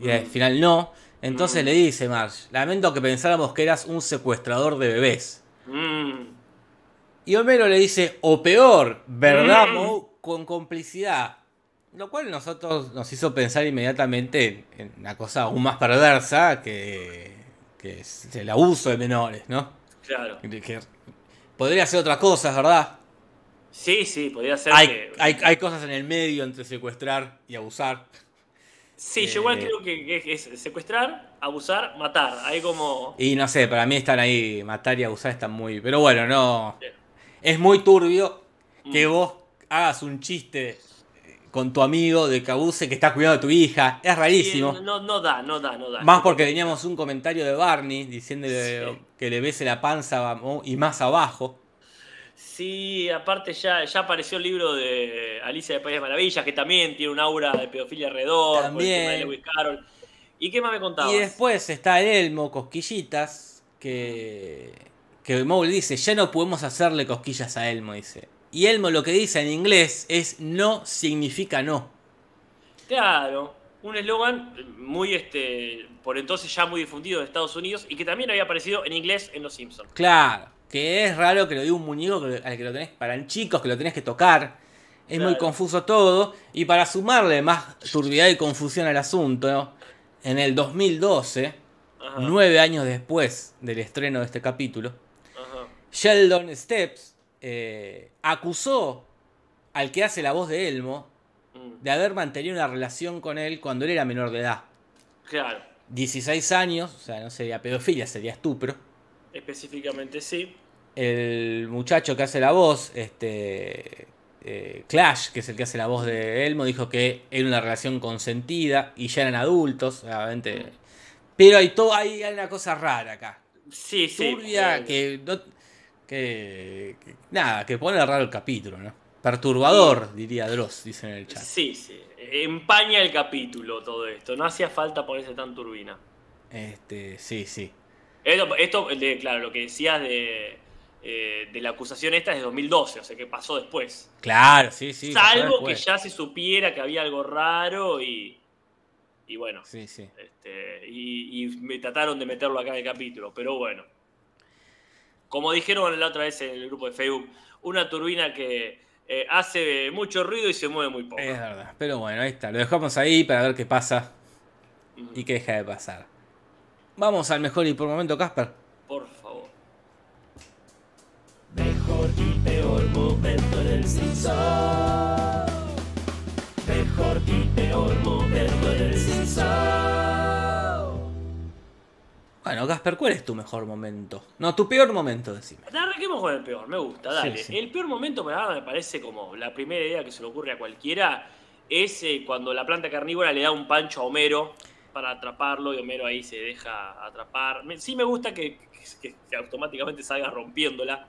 [SPEAKER 2] y al final no. Entonces
[SPEAKER 3] Mm.
[SPEAKER 2] le dice Marge, lamento que pensáramos que eras un secuestrador de bebés.
[SPEAKER 3] Mm,
[SPEAKER 2] Y Homero le dice, o peor, ¿verdad
[SPEAKER 3] Mm.
[SPEAKER 2] Moe? Con complicidad. Lo cual nosotros nos hizo pensar inmediatamente en, una cosa aún más perversa que, que es el abuso de menores, ¿no?
[SPEAKER 3] claro.
[SPEAKER 2] Que podría ser otras cosas, ¿verdad?
[SPEAKER 3] Sí, sí, podría ser
[SPEAKER 2] Hay,
[SPEAKER 3] que.
[SPEAKER 2] hay, hay cosas en el medio entre secuestrar y abusar.
[SPEAKER 3] Sí, yo igual
[SPEAKER 2] eh,
[SPEAKER 3] creo que, que es secuestrar, abusar, matar. Hay como.
[SPEAKER 2] Y no sé, para mí están ahí, matar y abusar están muy... Pero bueno, no... Es muy turbio que
[SPEAKER 3] Mm.
[SPEAKER 2] vos hagas un chiste con tu amigo de que abuse que está cuidando a tu hija. Es rarísimo.
[SPEAKER 3] Sí, no, no da, no da, no da.
[SPEAKER 2] Más porque teníamos un comentario de Barney diciéndole
[SPEAKER 3] Sí.
[SPEAKER 2] que le bese la panza y más abajo.
[SPEAKER 3] Sí, aparte ya, ya apareció el libro de Alicia de País de Maravillas, que también tiene un aura de pedofilia alrededor, por el tema de
[SPEAKER 2] También.
[SPEAKER 3] Lewis Carroll. ¿Y qué más me contabas?
[SPEAKER 2] Y después está el Elmo, Cosquillitas, que, que Moe dice, ya no podemos hacerle cosquillas a Elmo, dice. Y Elmo lo que dice en inglés es no significa no.
[SPEAKER 3] Claro, un eslogan muy, este, por entonces ya muy difundido en Estados Unidos y que también había aparecido en inglés en Los Simpsons.
[SPEAKER 2] Claro, que es raro que lo diga un muñeco al que lo tenés, para chicos que lo tenés que tocar. Es muy confuso todo. Y para sumarle más turbidez y confusión al asunto, ¿no? en el 2012,
[SPEAKER 3] Ajá,
[SPEAKER 2] nueve años después del estreno de este capítulo,
[SPEAKER 3] ajá.
[SPEAKER 2] Sheldon Steps eh, acusó al que hace la voz de Elmo
[SPEAKER 3] Mm,
[SPEAKER 2] de haber mantenido una relación con él cuando él era menor de edad.
[SPEAKER 3] Claro,
[SPEAKER 2] 16 años, o sea, no sería pedofilia, sería estupro.
[SPEAKER 3] específicamente sí.
[SPEAKER 2] El muchacho que hace la voz, este, eh, Clash, que es el que hace la voz de Elmo, dijo que era una relación consentida y ya eran adultos, obviamente. Pero hay, todo, hay, hay una cosa rara acá.
[SPEAKER 3] Sí, sí.
[SPEAKER 2] Turbia,
[SPEAKER 3] eh,
[SPEAKER 2] que, no- que, que- Nada, que pone raro el capítulo, ¿no? Perturbador, diría Dross, dice en el chat.
[SPEAKER 3] Sí, sí. Empaña el capítulo todo esto. No hacía falta ponerse tan turbina.
[SPEAKER 2] Este, sí, sí.
[SPEAKER 3] Esto, esto, de, claro, lo que decías de, eh, de la acusación esta es de 2012, o sea que pasó después.
[SPEAKER 2] Claro, sí, sí.
[SPEAKER 3] Salvo que ya se supiera que había algo raro y, y bueno,
[SPEAKER 2] Sí, sí.
[SPEAKER 3] este, y, y me trataron de meterlo acá en el capítulo, pero bueno. Como dijeron la otra vez en el grupo de Facebook, una turbina que eh, hace mucho ruido y se mueve muy poco.
[SPEAKER 2] Es verdad. Pero bueno, ahí está. Lo dejamos ahí para ver qué pasa y qué deja de pasar. Vamos al mejor y por momento, Casper.
[SPEAKER 3] Por favor.
[SPEAKER 1] Mejor y peor momento en el Simpson.
[SPEAKER 2] Bueno, Casper, ¿cuál es tu mejor momento? No, tu peor momento, decime.
[SPEAKER 3] Arranquemos con el peor, me gusta, dale.
[SPEAKER 2] Sí, sí.
[SPEAKER 3] El peor momento para me parece como la primera idea que se le ocurre a cualquiera es eh, cuando la planta carnívora le da un pancho a Homero para atraparlo y Homero ahí se deja atrapar. Sí me gusta que, que- que automáticamente salga rompiéndola,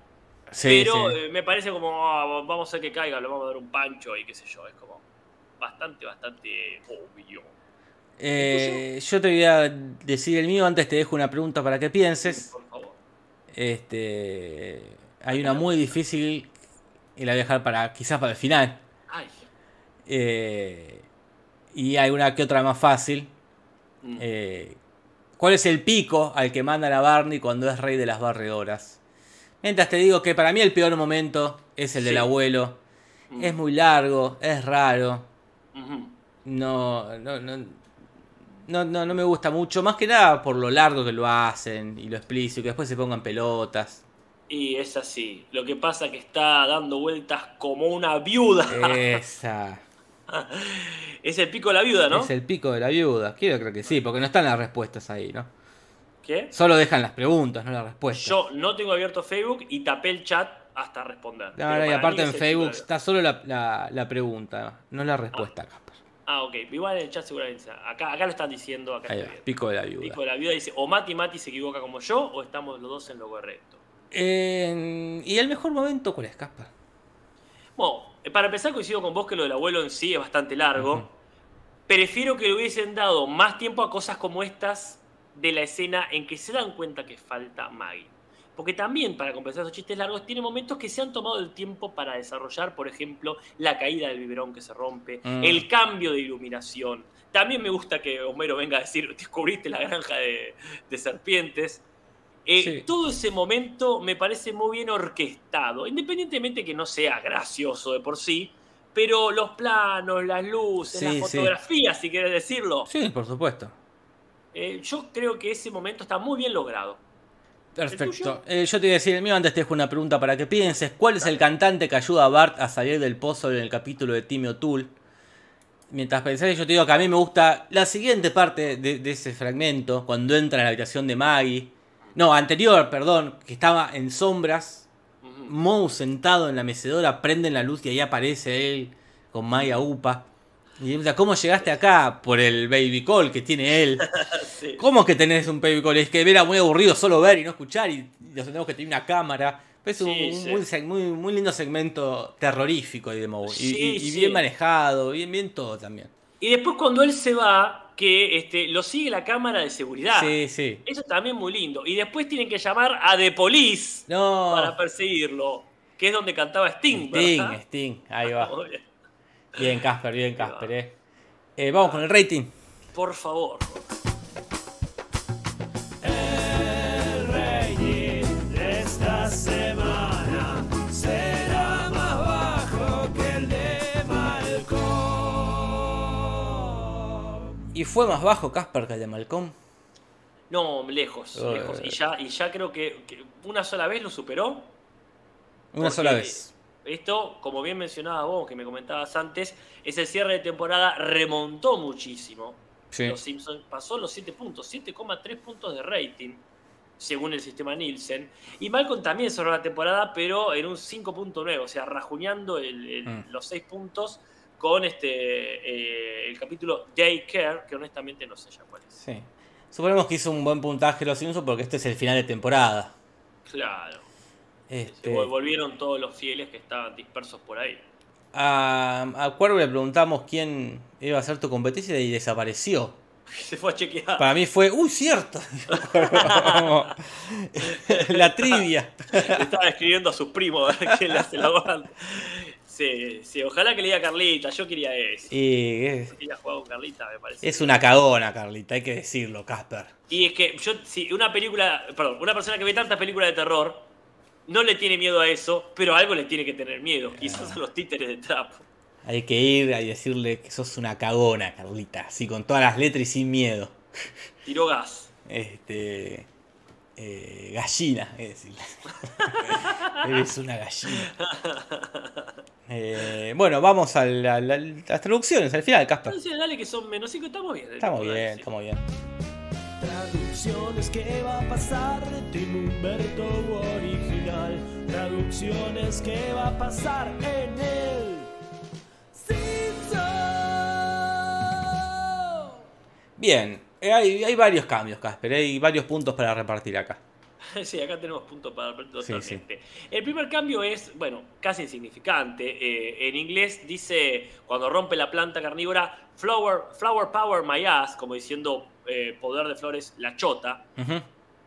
[SPEAKER 2] Sí,
[SPEAKER 3] pero eh, me parece como ah, vamos a hacer que caiga, le vamos a dar un pancho y qué sé yo, es como bastante, bastante obvio.
[SPEAKER 2] Eh, yo te voy a decir el mío, antes te dejo una pregunta para que pienses.
[SPEAKER 3] Por favor.
[SPEAKER 2] Este, hay una muy difícil y la voy a dejar para quizás para el final.
[SPEAKER 3] Ay.
[SPEAKER 2] Eh, y hay una que otra más fácil.
[SPEAKER 3] Mm.
[SPEAKER 2] Eh, ¿Cuál es el pico al que mandan a Barney cuando es rey de las barredoras? Mientras te digo que para mí el peor momento es el del
[SPEAKER 3] Sí.
[SPEAKER 2] abuelo.
[SPEAKER 3] Mm.
[SPEAKER 2] Es muy largo, es raro. No, no, no, no, no me gusta mucho. Más que nada por lo largo que lo hacen y lo explícito, que después se pongan pelotas.
[SPEAKER 3] Y es así. Lo que pasa es que está dando vueltas como una viuda.
[SPEAKER 2] Esa.
[SPEAKER 3] es el pico de la viuda, ¿no?
[SPEAKER 2] Es el pico de la viuda. Quiero creo que sí, porque no están las respuestas ahí, ¿no?
[SPEAKER 3] ¿Qué?
[SPEAKER 2] Solo dejan las preguntas, no las respuestas.
[SPEAKER 3] Yo no tengo abierto Facebook y tapé el chat hasta responder.
[SPEAKER 2] No, y aparte en Facebook está solo la, la- la pregunta, no la respuesta, Casper.
[SPEAKER 3] viuda. Ah, ok. Igual en el chat seguramente. está. Acá, acá lo están diciendo. Acá
[SPEAKER 2] Ahí
[SPEAKER 3] estoy
[SPEAKER 2] va, pico de la viuda.
[SPEAKER 3] Pico de la viuda dice: o Mati Mati se equivoca como yo, o estamos los dos en lo correcto.
[SPEAKER 2] Eh, ¿Y el mejor momento cuál es, Casper?
[SPEAKER 3] Bueno, eh, para empezar, coincido con vos que lo del abuelo en sí es bastante largo. Prefiero que le hubiesen dado más tiempo a cosas como estas de la escena en que se dan cuenta que falta Maggie. Porque también, para compensar esos chistes largos, tiene momentos que se han tomado el tiempo para desarrollar, por ejemplo, la caída del biberón que se rompe,
[SPEAKER 2] Mm.
[SPEAKER 3] el cambio de iluminación. También me gusta que Homero venga a decir, descubriste la granja de, de serpientes. Eh,
[SPEAKER 2] Sí.
[SPEAKER 3] Todo ese momento me parece muy bien orquestado, independientemente que no sea gracioso de por sí, pero los planos, las luces,
[SPEAKER 2] Sí,
[SPEAKER 3] las
[SPEAKER 2] sí.
[SPEAKER 3] fotografías, si quieres decirlo,
[SPEAKER 2] Sí, por supuesto.
[SPEAKER 3] eh, yo creo que ese momento está muy bien logrado.
[SPEAKER 2] Perfecto. Eh, yo te voy a decir el mío, antes te dejo una pregunta para que pienses. ¿Cuál es el cantante que ayuda a Bart a salir del pozo en el capítulo de Timmy O'Toole? Mientras pensás, yo te digo que a mí me gusta la siguiente parte de, de ese fragmento, cuando entra en la habitación de Maggie. No, anterior, perdón, que estaba en sombras. Moe sentado en la mecedora, prenden la luz y ahí aparece él con Maya Upa. Y me pregunta, ¿cómo llegaste acá? Por el baby call que tiene él.
[SPEAKER 3] Sí.
[SPEAKER 2] ¿Cómo que tenés un baby call? Es que era muy aburrido solo ver y no escuchar y nos tenemos que tener una cámara. Pero es un
[SPEAKER 3] Sí.
[SPEAKER 2] Muy, lindo segmento terrorífico de Moe. Y, bien manejado, bien, bien todo también.
[SPEAKER 3] Y después cuando él se va, que este, lo sigue la cámara de seguridad.
[SPEAKER 2] Sí, sí.
[SPEAKER 3] Eso también muy lindo. Y después tienen que llamar a The Police
[SPEAKER 2] No.
[SPEAKER 3] para perseguirlo, que es donde cantaba Sting,
[SPEAKER 2] Sting,
[SPEAKER 3] ¿verdad?
[SPEAKER 2] Sting, ahí va.
[SPEAKER 3] Bien.
[SPEAKER 2] Casper, bien. Casper, eh. Eh, Vamos con el rating.
[SPEAKER 3] Por favor.
[SPEAKER 1] El rating de esta semana será más bajo que el de Malcolm.
[SPEAKER 2] ¿Y fue más bajo Casper que el de Malcolm?
[SPEAKER 3] No, lejos, lejos. Y ya, y ya creo que, que una sola vez lo superó.
[SPEAKER 2] Una sola vez.
[SPEAKER 3] Esto, como bien mencionabas vos, que me comentabas antes, es el cierre de temporada, remontó muchísimo.
[SPEAKER 2] Sí.
[SPEAKER 3] Los Simpsons pasó los 7 puntos, 7,3 puntos de rating. según el sistema Nielsen. Y Malcolm también cerró la temporada, pero en un 5.9, o sea, rajuñando el- el-
[SPEAKER 2] Mm.
[SPEAKER 3] los 6 puntos con este eh, el capítulo Daycare, que honestamente no sé ya cuál es.
[SPEAKER 2] Sí. Suponemos que hizo un buen puntaje los Simpsons porque este es el final de temporada.
[SPEAKER 3] Claro.
[SPEAKER 2] Este,
[SPEAKER 3] Vol- Volvieron todos los fieles que estaban dispersos por ahí.
[SPEAKER 2] a, a Cuervo le preguntamos quién iba a ser tu competencia y desapareció.
[SPEAKER 3] Se fue a chequear.
[SPEAKER 2] Para mí fue, uy, cierto. La trivia.
[SPEAKER 3] Estaba escribiendo a sus primos a ver quién le hace la aguante. Sí, sí, ojalá que le diga Carlita, yo quería eso.
[SPEAKER 2] Y es,
[SPEAKER 3] Quería jugar con Carlita, me parece.
[SPEAKER 2] es una cagona, Carlita, hay que decirlo, Casper.
[SPEAKER 3] Y es que yo, si una película, perdón, una persona que ve tantas películas de terror, no le tiene miedo a eso, pero a algo le tiene que tener miedo. Quizás a los títeres de trapo.
[SPEAKER 2] Hay que ir y decirle que sos una cagona, Carlita. Así con todas las letras y sin miedo.
[SPEAKER 3] Tiró gas.
[SPEAKER 2] Este. eh, gallina, es decirle. Eres una gallina. Eh, bueno, vamos a, la- a la- a las traducciones, al final, Casper.
[SPEAKER 3] Dale que son menos 5, estamos bien.
[SPEAKER 2] Estamos bien, estamos bien.
[SPEAKER 1] Traducciones que va a pasar Tim Humberto original. Traducciones que va a pasar en el Simpson.
[SPEAKER 2] Bien, eh, hay, hay varios cambios, Casper. Hay varios puntos para repartir acá.
[SPEAKER 3] Sí, acá tenemos puntos para
[SPEAKER 2] Sí,
[SPEAKER 3] totalmente. El primer cambio es, bueno, casi insignificante. Eh, en inglés dice, cuando rompe la planta carnívora, flower, flower power my ass, como diciendo eh, poder de flores, la chota,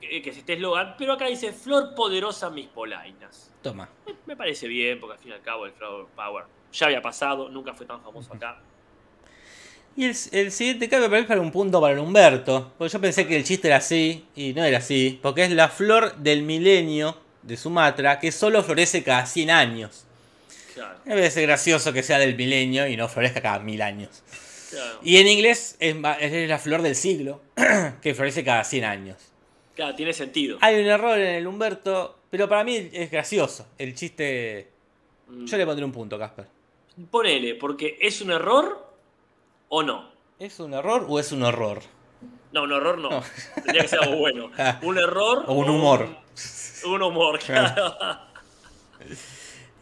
[SPEAKER 3] que, que es este eslogan, pero acá dice flor poderosa mis polainas.
[SPEAKER 2] Toma.
[SPEAKER 3] Me parece bien, porque al fin y al cabo el flower power ya había pasado, nunca fue tan famoso acá.
[SPEAKER 2] Y el, el siguiente cambio para mí es para un punto para el Humberto. Porque yo pensé que el chiste era así, y no era así. Porque es la flor del milenio de Sumatra que solo florece cada 100 años.
[SPEAKER 3] Claro,
[SPEAKER 2] Me parece gracioso que sea del milenio y no florezca cada mil años.
[SPEAKER 3] claro.
[SPEAKER 2] Y en inglés es la flor del siglo, que florece cada 100 años.
[SPEAKER 3] Claro, tiene sentido.
[SPEAKER 2] Hay un error en el Humberto, pero para mí es gracioso. El chiste...
[SPEAKER 3] Mm.
[SPEAKER 2] Yo le pondré un punto, Casper.
[SPEAKER 3] Ponele, porque es un error o no.
[SPEAKER 2] ¿Es un error o es un horror?
[SPEAKER 3] No, un error no.
[SPEAKER 2] No.
[SPEAKER 3] Tendría que ser algo bueno.
[SPEAKER 2] Ah.
[SPEAKER 3] Un error.
[SPEAKER 2] O un humor.
[SPEAKER 3] Un, un humor, claro.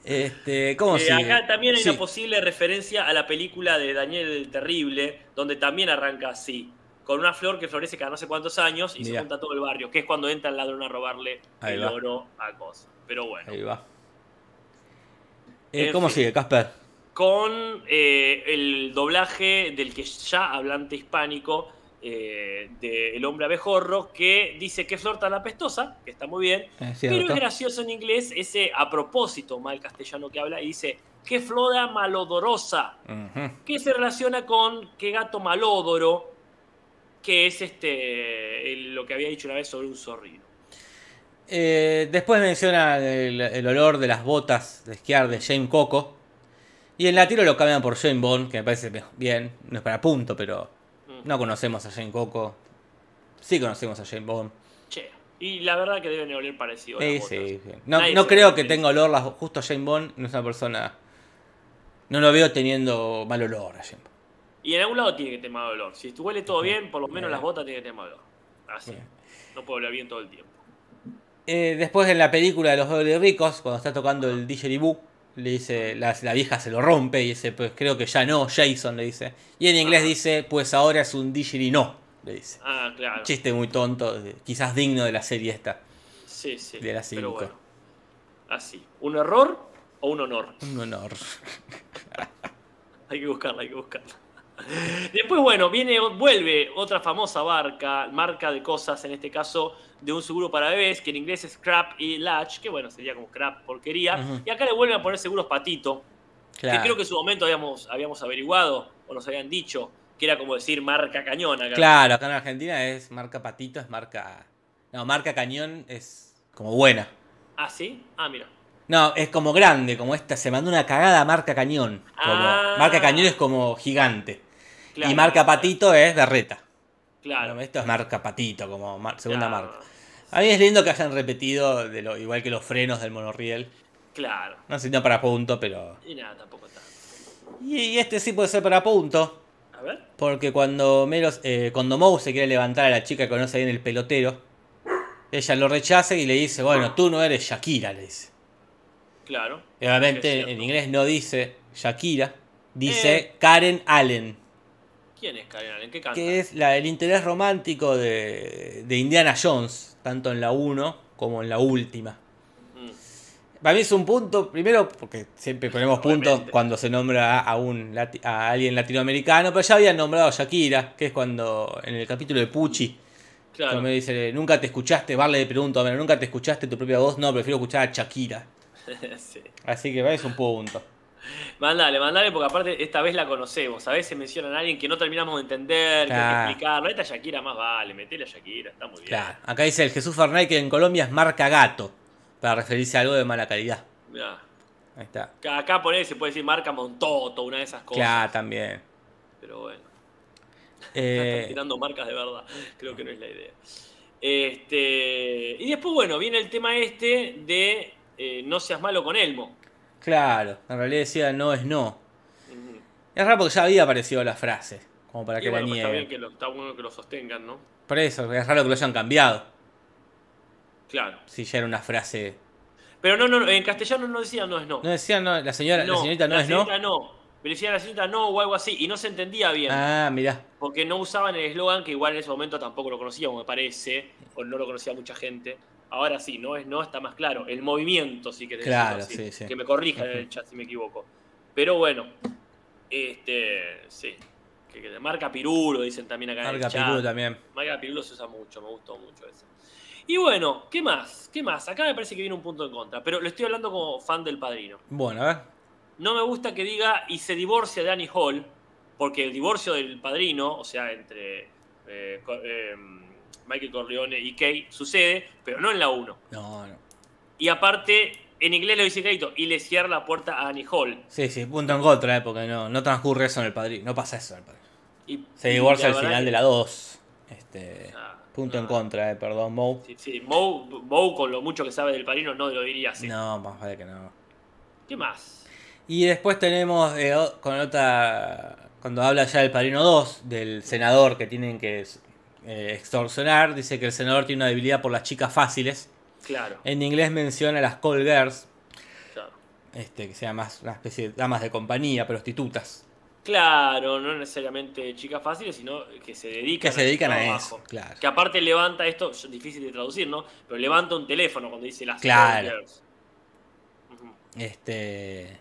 [SPEAKER 2] Este, ¿Cómo
[SPEAKER 3] Eh,
[SPEAKER 2] sigue?
[SPEAKER 3] acá también hay
[SPEAKER 2] Sí.
[SPEAKER 3] una posible referencia a la película de Daniel el Terrible, donde también arranca así. Con una flor que florece cada no sé cuántos años y se junta todo el barrio, que es cuando entra el ladrón a robarle
[SPEAKER 2] Ahí
[SPEAKER 3] el
[SPEAKER 2] va.
[SPEAKER 3] oro a cosa. Pero bueno.
[SPEAKER 2] Ahí va. Eh, ¿Cómo
[SPEAKER 3] fin.
[SPEAKER 2] sigue, Casper?
[SPEAKER 3] Con eh, el doblaje del que ya hablante hispánico eh, de El hombre abejorro, que dice que flor tan apestosa, que está muy bien,
[SPEAKER 2] Es
[SPEAKER 3] pero es gracioso en inglés ese a propósito mal castellano que habla y dice que flora malodorosa, que se relaciona con que gato malódoro, que es este el- lo que había dicho una vez sobre un zorrino.
[SPEAKER 2] Eh, después menciona el, el olor de las botas de esquiar de Jane Coco. Y en latino lo cambian por Jane Bond, que me parece bien. No es para punto, pero
[SPEAKER 3] Mm.
[SPEAKER 2] no conocemos a Jane Coco. Sí conocemos a Jane Bond.
[SPEAKER 3] Che, y la verdad que deben oler parecido.
[SPEAKER 2] Sí, sí, sí. No, no creo que tenga olor las, justo Jane Bond. No es una persona... No lo veo teniendo mal olor a Jane Bond.
[SPEAKER 3] Y en algún lado tiene que tener mal olor. Si huele todo bien, por lo menos las botas tienen que tener mal olor. Así. No puede oler bien todo el tiempo.
[SPEAKER 2] Eh, después en la película de los dobles ricos, cuando está tocando el didgeridoo, le dice, la, la vieja se lo rompe y dice, pues creo que ya no, Jason le dice. Y en inglés
[SPEAKER 3] Ah.
[SPEAKER 2] dice, pues ahora es un didgeridoo, le dice.
[SPEAKER 3] Ah, claro.
[SPEAKER 2] Chiste muy tonto, quizás digno de la serie esta.
[SPEAKER 3] Sí, sí.
[SPEAKER 2] de la
[SPEAKER 3] Pero
[SPEAKER 2] cinco.
[SPEAKER 3] bueno. Así. ¿Un error o un honor?
[SPEAKER 2] Un honor.
[SPEAKER 3] Hay que buscarla, hay que buscarla. Después, bueno, viene, vuelve otra famosa barca, marca de cosas, en este caso de un seguro para bebés, que en inglés es Crap y Latch, que bueno, sería como Crap porquería. Y acá le vuelven a poner seguros Patito,
[SPEAKER 2] Claro.
[SPEAKER 3] que creo que en su momento habíamos, habíamos averiguado, o nos habían dicho, que era como decir marca cañón acá.
[SPEAKER 2] Claro, acá en Argentina es marca patito, es marca... No, marca cañón es como buena.
[SPEAKER 3] ¿Ah, sí? Ah, mira.
[SPEAKER 2] No, es como grande, como esta. Se mandó una cagada marca cañón. Como,
[SPEAKER 3] Ah.
[SPEAKER 2] Marca cañón es como gigante.
[SPEAKER 3] Claro,
[SPEAKER 2] y marca patito es berreta.
[SPEAKER 3] Claro.
[SPEAKER 2] Bueno, esto es marca patito, como mar- segunda
[SPEAKER 3] Claro.
[SPEAKER 2] marca. A mí es lindo que hayan repetido, de lo, igual que los frenos del monorriel.
[SPEAKER 3] Claro.
[SPEAKER 2] No sé si no para punto, pero.
[SPEAKER 3] Y nada, tampoco está.
[SPEAKER 2] Y, y este sí puede ser para punto.
[SPEAKER 3] A ver.
[SPEAKER 2] Porque cuando Melos, eh, cuando Moe se quiere levantar a la chica que conoce ahí en el pelotero, Ella lo rechaza y le dice, bueno, tú no eres Shakira, le dice.
[SPEAKER 3] Claro.
[SPEAKER 2] Y obviamente en inglés no dice Shakira, dice
[SPEAKER 3] Eh.
[SPEAKER 2] Karen Allen,
[SPEAKER 3] ¿Quién es Karen Allen? ¿Qué canta?
[SPEAKER 2] que es la, el interés romántico de, de Indiana Jones, tanto en la 1 como en la última.
[SPEAKER 3] Mm.
[SPEAKER 2] Para mí es un punto, primero porque siempre ponemos puntos
[SPEAKER 3] Obviamente.
[SPEAKER 2] cuando se nombra a, un a alguien latinoamericano, pero ya habían nombrado a Shakira, que es cuando en el capítulo de Pucci,
[SPEAKER 3] Claro.
[SPEAKER 2] cuando me dice, nunca te escuchaste, Barley le pregunto, "Bueno, nunca te escuchaste tu propia voz, no, prefiero escuchar a Shakira.
[SPEAKER 3] sí.
[SPEAKER 2] Así que para mí es un punto.
[SPEAKER 3] Mandale, mandale, porque aparte esta vez la conocemos. A veces mencionan a alguien que no terminamos de entender, que hay que explicarlo. Esta Shakira más vale, metele a Shakira, está muy bien.
[SPEAKER 2] Claro, acá dice el Jesús Fernández que en Colombia es marca gato, para referirse a algo de mala calidad.
[SPEAKER 3] Mirá.
[SPEAKER 2] Ahí está.
[SPEAKER 3] Acá- Acá poner se puede decir marca Montoto, una de esas cosas.
[SPEAKER 2] Claro, también.
[SPEAKER 3] Pero bueno,
[SPEAKER 2] Eh,
[SPEAKER 3] están tirando marcas de verdad. Creo que no es la idea. Este, y después, bueno, viene el tema este de eh, no seas malo con Elmo.
[SPEAKER 2] Claro, en realidad decía no es no. Es raro porque ya había aparecido la frase, como para
[SPEAKER 3] Y
[SPEAKER 2] que
[SPEAKER 3] bueno,
[SPEAKER 2] la
[SPEAKER 3] pues está bien
[SPEAKER 2] nieguen.
[SPEAKER 3] que lo, está bueno que lo sostengan, ¿no?
[SPEAKER 2] Por eso, es raro que lo hayan cambiado.
[SPEAKER 3] Claro.
[SPEAKER 2] Si ya era una frase.
[SPEAKER 3] Pero no, no, no, en castellano no decía no es no.
[SPEAKER 2] No decía no, la señora, la señorita no
[SPEAKER 3] la
[SPEAKER 2] es no.
[SPEAKER 3] señorita no. Me decía la señorita no o algo así. Y no se entendía bien.
[SPEAKER 2] Ah, mirá.
[SPEAKER 3] Porque no usaban el eslogan, que igual en ese momento tampoco lo conocíamos, me parece. O no lo conocía mucha gente. Ahora sí, no es no, está más claro. El movimiento, sí que
[SPEAKER 2] Claro,
[SPEAKER 3] decirlo así.
[SPEAKER 2] sí, sí.
[SPEAKER 3] Que me corrija en el chat si me equivoco. Pero bueno, este, sí. Que, que marca Pirulo, dicen también acá en
[SPEAKER 2] Marca
[SPEAKER 3] el chat.
[SPEAKER 2] Pirulo también.
[SPEAKER 3] Marca Pirulo se usa mucho, me gustó mucho eso. Y bueno, ¿qué más? ¿Qué más? Acá me parece que viene un punto en contra, pero lo estoy hablando como fan del padrino.
[SPEAKER 2] Bueno, a ver.
[SPEAKER 3] No me gusta que diga y se divorcia de Annie Hall, porque el divorcio del padrino, o sea, entre eh, Co- Michael Corleone y Kay, sucede, pero no en la 1.
[SPEAKER 2] No, no.
[SPEAKER 3] Y aparte, en inglés lo dice clarito, y le cierra la puerta a Annie Hall.
[SPEAKER 2] Sí, sí, punto en contra, eh, porque no, no transcurre eso en el padrino. No pasa eso en el padrino.
[SPEAKER 3] Y,
[SPEAKER 2] Se divorcia al final
[SPEAKER 3] que-
[SPEAKER 2] de la 2. Este,
[SPEAKER 3] Ah,
[SPEAKER 2] punto en
[SPEAKER 3] ah.
[SPEAKER 2] contra, eh, perdón, Mo.
[SPEAKER 3] Sí, sí. Moe, Moe, con lo mucho que sabe del padrino, no lo diría así.
[SPEAKER 2] No, más vale que no.
[SPEAKER 3] ¿Qué más?
[SPEAKER 2] Y después tenemos eh, con otra. Cuando habla ya del Padrino 2, del senador que tienen que eh, extorsionar, dice que el senador tiene una debilidad por las chicas fáciles.
[SPEAKER 3] Claro,
[SPEAKER 2] En inglés menciona las call girls,
[SPEAKER 3] claro.
[SPEAKER 2] este, que sea más una especie de damas de compañía, prostitutas.
[SPEAKER 3] Claro, no necesariamente chicas fáciles, sino que se dedican,
[SPEAKER 2] Que se dedican a eso, claro.
[SPEAKER 3] Que aparte levanta esto, es difícil de traducir, ¿no? Pero levanta un teléfono cuando dice las
[SPEAKER 2] Claro.
[SPEAKER 3] call girls. Ujú.
[SPEAKER 2] Este.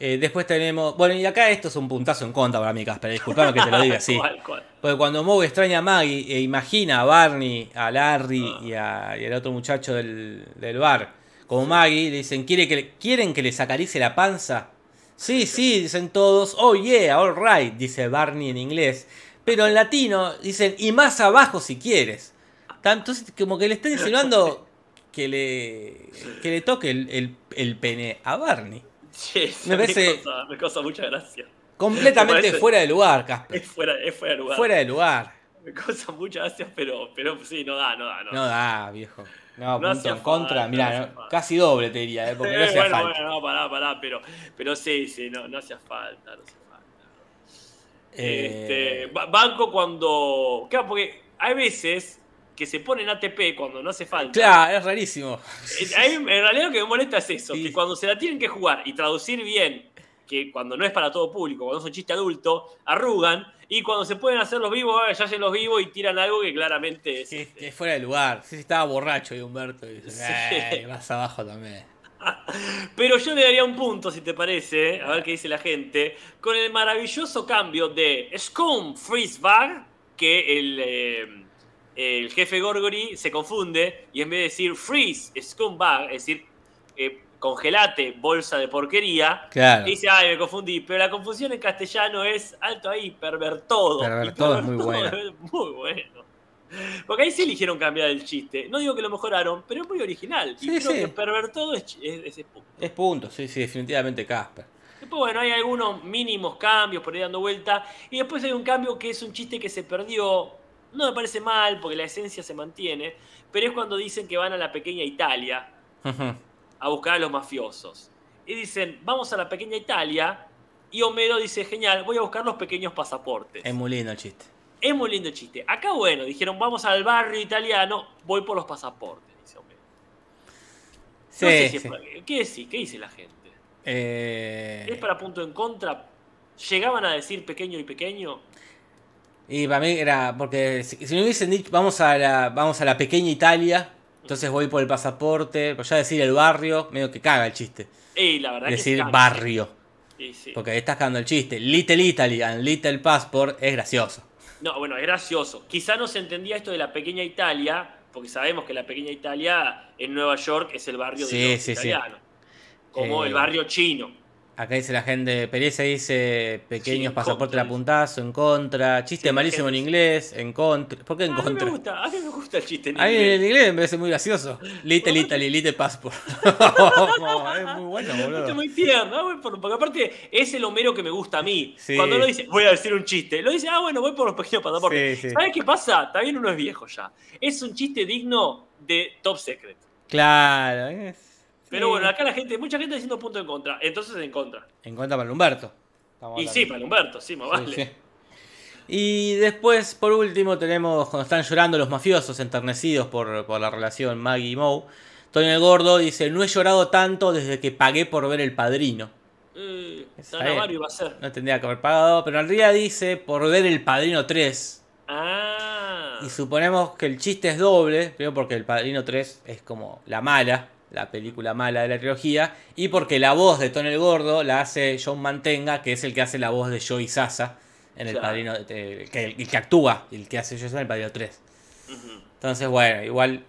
[SPEAKER 2] Eh, después tenemos. Bueno, y acá esto es un puntazo en contra para mí, Casper. Disculpame que te lo diga así.
[SPEAKER 3] ¿Cuál, cuál?
[SPEAKER 2] Porque cuando Moe extraña a Maggie e imagina a Barney, a Larry
[SPEAKER 3] Ah.
[SPEAKER 2] y, a- y al otro muchacho del, del bar, como Maggie, le dicen, ¿Quiere que le- ¿quieren que les acaricie la panza? Sí, sí, dicen todos, oh yeah, all right, dice Barney en inglés. Pero en latino dicen, y más abajo si quieres. Entonces, como que le están insinuando que le, que le toque el, el- el pene a Barney. Me parece-
[SPEAKER 3] causa, me causa mucha gracia.
[SPEAKER 2] Completamente
[SPEAKER 3] Me parece-
[SPEAKER 2] fuera de lugar, Casper.
[SPEAKER 3] Es fuera, es fuera de lugar.
[SPEAKER 2] Fuera de lugar.
[SPEAKER 3] Me causa mucha gracia, pero, pero sí, no da, no da. No,
[SPEAKER 2] No da, viejo. No,
[SPEAKER 3] No
[SPEAKER 2] punto en contra.
[SPEAKER 3] no falta.
[SPEAKER 2] casi doble te diría, ¿eh? porque no
[SPEAKER 3] Eh,
[SPEAKER 2] hacía
[SPEAKER 3] bueno,
[SPEAKER 2] falta.
[SPEAKER 3] bueno, no, pará, pará, pero, pero sí, sí, no, no hacía falta, no hacía falta.
[SPEAKER 2] Eh,
[SPEAKER 3] Este, ba- banco cuando. Claro, porque hay veces que se ponen ATP cuando no hace falta.
[SPEAKER 2] Claro, es rarísimo.
[SPEAKER 3] Eh, a mí, en realidad lo que me molesta es eso,
[SPEAKER 2] Sí.
[SPEAKER 3] que cuando se la tienen que jugar y traducir bien, que cuando no es para todo público, cuando es un chiste adulto, arrugan, y cuando se pueden hacer los vivos, ah, ya hacen los vivos y tiran algo que claramente es.
[SPEAKER 2] Que, que es fuera de lugar. Sí, estaba borracho y Humberto. Y dice,
[SPEAKER 3] Sí.
[SPEAKER 2] "Ey, más abajo también.
[SPEAKER 3] Pero yo le daría un punto, si te parece, a ver qué dice la gente, con el maravilloso cambio de Scum Freeze Bag, que el, eh, el jefe Gorgory se confunde y en vez de decir Freeze Scum Bag, es decir, eh, congelate, bolsa de porquería,
[SPEAKER 2] Claro.
[SPEAKER 3] dice, ay, me confundí. Pero la confusión en castellano es alto ahí, pervertodo.
[SPEAKER 2] Pervertodo es muy
[SPEAKER 3] es muy bueno. Porque ahí sí eligieron cambiar el chiste. No digo que lo mejoraron, pero es muy original.
[SPEAKER 2] Sí,
[SPEAKER 3] y creo
[SPEAKER 2] sí.
[SPEAKER 3] que pervertodo es, es- es punto.
[SPEAKER 2] Es punto, sí, sí, definitivamente Casper.
[SPEAKER 3] Después, bueno, hay algunos mínimos cambios por ahí dando vuelta. Y después hay un cambio que es un chiste que se perdió. No me parece mal, porque la esencia se mantiene. Pero es cuando dicen que van a la pequeña Italia a buscar a los mafiosos. Y dicen, vamos a la pequeña Italia. Y Homero dice, genial, voy a buscar los pequeños pasaportes.
[SPEAKER 2] es muy lindo el chiste.
[SPEAKER 3] Es muy lindo el chiste. Acá, bueno, dijeron, vamos al barrio italiano, voy por los pasaportes, dice Homero.
[SPEAKER 2] Sí,
[SPEAKER 3] No sé si
[SPEAKER 2] sí.
[SPEAKER 3] ¿Qué, decís? ¿Qué dice la gente?
[SPEAKER 2] Eh,
[SPEAKER 3] ¿Es para punto en contra? ¿Llegaban a decir pequeño y pequeño?
[SPEAKER 2] Y para mí era, porque si, si me hubiesen dicho, vamos a, la, vamos a la pequeña Italia, entonces voy por el pasaporte, pero ya decir el barrio, medio que caga el chiste.
[SPEAKER 3] Y la verdad que
[SPEAKER 2] Decir
[SPEAKER 3] cambia.
[SPEAKER 2] barrio,
[SPEAKER 3] Sí, sí.
[SPEAKER 2] porque ahí estás cagando el chiste. Little Italy and Little Passport es gracioso.
[SPEAKER 3] No, bueno, es gracioso. Quizá no se entendía esto de la pequeña Italia, porque sabemos que la pequeña Italia en Nueva York es el barrio de
[SPEAKER 2] Sí,
[SPEAKER 3] los
[SPEAKER 2] sí, sí.
[SPEAKER 3] italianos. Como
[SPEAKER 2] Eh,
[SPEAKER 3] el barrio chino.
[SPEAKER 2] Acá dice la gente, Pereza dice pequeños
[SPEAKER 3] Sí,
[SPEAKER 2] pasaportes
[SPEAKER 3] contra,
[SPEAKER 2] a puntazo, en contra, chiste
[SPEAKER 3] Sí,
[SPEAKER 2] malísimo en inglés, en contra. ¿Por qué en
[SPEAKER 3] a mí me gusta, a mí me gusta el chiste en
[SPEAKER 2] A mí
[SPEAKER 3] inglés.
[SPEAKER 2] en inglés me parece muy gracioso. Little Italy, Little Passport. es muy bueno,
[SPEAKER 3] es
[SPEAKER 2] boludo.
[SPEAKER 3] muy tierno, ah, porque aparte es el Homero que me gusta a mí.
[SPEAKER 2] Sí.
[SPEAKER 3] Cuando uno dice, voy a decir un chiste, lo dice, ah, bueno, voy por los pequeños pasaportes.
[SPEAKER 2] Sí, sí.
[SPEAKER 3] ¿Sabes qué pasa? También uno es viejo ya. Es un chiste digno de Top Secret.
[SPEAKER 2] Claro. es-
[SPEAKER 3] Pero
[SPEAKER 2] sí.
[SPEAKER 3] bueno, acá la gente, mucha gente diciendo punto en contra. Entonces en contra.
[SPEAKER 2] En contra para Humberto. Estamos
[SPEAKER 3] Y
[SPEAKER 2] hablando.
[SPEAKER 3] sí, para Humberto, sí, más
[SPEAKER 2] Sí,
[SPEAKER 3] vale.
[SPEAKER 2] sí. Y después, por último, tenemos cuando están llorando los mafiosos enternecidos por, por la relación Maggie y Moe. Tony el Gordo dice, no he llorado tanto desde que pagué por ver El Padrino.
[SPEAKER 3] Eh, iba a ser.
[SPEAKER 2] No tendría que haber pagado, pero en realidad dice por ver El Padrino 3.
[SPEAKER 3] Ah.
[SPEAKER 2] Y suponemos que el chiste es doble, primero porque El Padrino 3 es como la mala, la película mala de la trilogía, y porque la voz de Tony el Gordo la hace John Mantenga, que es el que hace la voz de Joey Sasa en El
[SPEAKER 3] Claro.
[SPEAKER 2] Padrino, eh, el, que, el que actúa, el que hace Joey Sasa en El Padrino 3.
[SPEAKER 3] Ujú,
[SPEAKER 2] Entonces, bueno, igual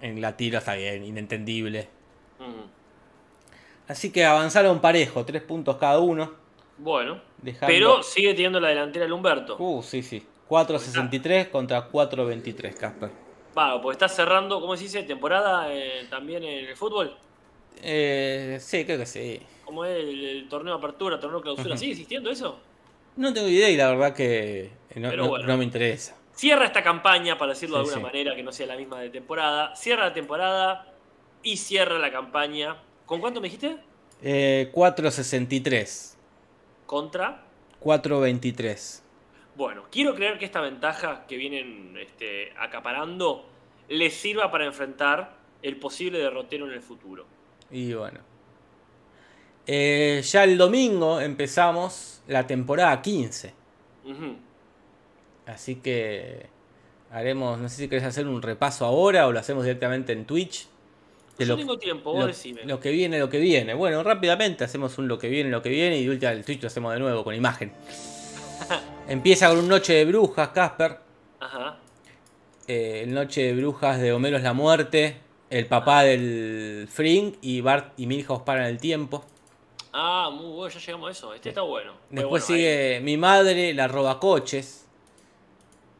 [SPEAKER 2] en la tiro está bien, inentendible. Así que avanzaron parejo, tres puntos cada uno.
[SPEAKER 3] Bueno.
[SPEAKER 2] Dejando-
[SPEAKER 3] Pero sigue teniendo la delantera el Humberto.
[SPEAKER 2] Uh, sí, sí. 4.63 contra 4.23, Casper.
[SPEAKER 3] Va, pues está cerrando, ¿cómo se dice? Temporada eh, también en el fútbol.
[SPEAKER 2] Eh, sí, creo que sí.
[SPEAKER 3] Como es el, el torneo de apertura, torneo de clausura. ¿Sigue existiendo eso?
[SPEAKER 2] No tengo idea y la verdad que no,
[SPEAKER 3] Pero
[SPEAKER 2] no-
[SPEAKER 3] bueno.
[SPEAKER 2] no me interesa.
[SPEAKER 3] Cierra esta campaña, para decirlo de alguna
[SPEAKER 2] sí.
[SPEAKER 3] manera, que no sea la misma de temporada. Cierra la temporada y cierra la campaña. ¿Con cuánto me dijiste?
[SPEAKER 2] Eh, 4.63.
[SPEAKER 3] Contra.
[SPEAKER 2] 4.23.
[SPEAKER 3] Bueno, quiero creer que esta ventaja que vienen este, acaparando les sirva para enfrentar el posible derrotero en el futuro.
[SPEAKER 2] Y bueno. Eh, ya el domingo empezamos la temporada 15.
[SPEAKER 3] Ujú.
[SPEAKER 2] Así que haremos, no sé si querés hacer un repaso ahora o lo hacemos directamente en Twitch. De
[SPEAKER 3] Yo
[SPEAKER 2] lo,
[SPEAKER 3] tengo tiempo, vos
[SPEAKER 2] lo-
[SPEAKER 3] decime.
[SPEAKER 2] lo que viene, lo que viene. Bueno, rápidamente hacemos un lo que viene, lo que viene y de última el Twitch lo hacemos de nuevo con imagen. Empieza con un Noche de Brujas, Casper.
[SPEAKER 3] Ajá.
[SPEAKER 2] Eh, el Noche de Brujas de Homero es la muerte. El papá del Frink y Bart y Milhouse paran el tiempo.
[SPEAKER 3] Ah, muy bueno, ya llegamos a eso. Este está bueno.
[SPEAKER 2] Después
[SPEAKER 3] bueno,
[SPEAKER 2] sigue Mi madre, la roba coches.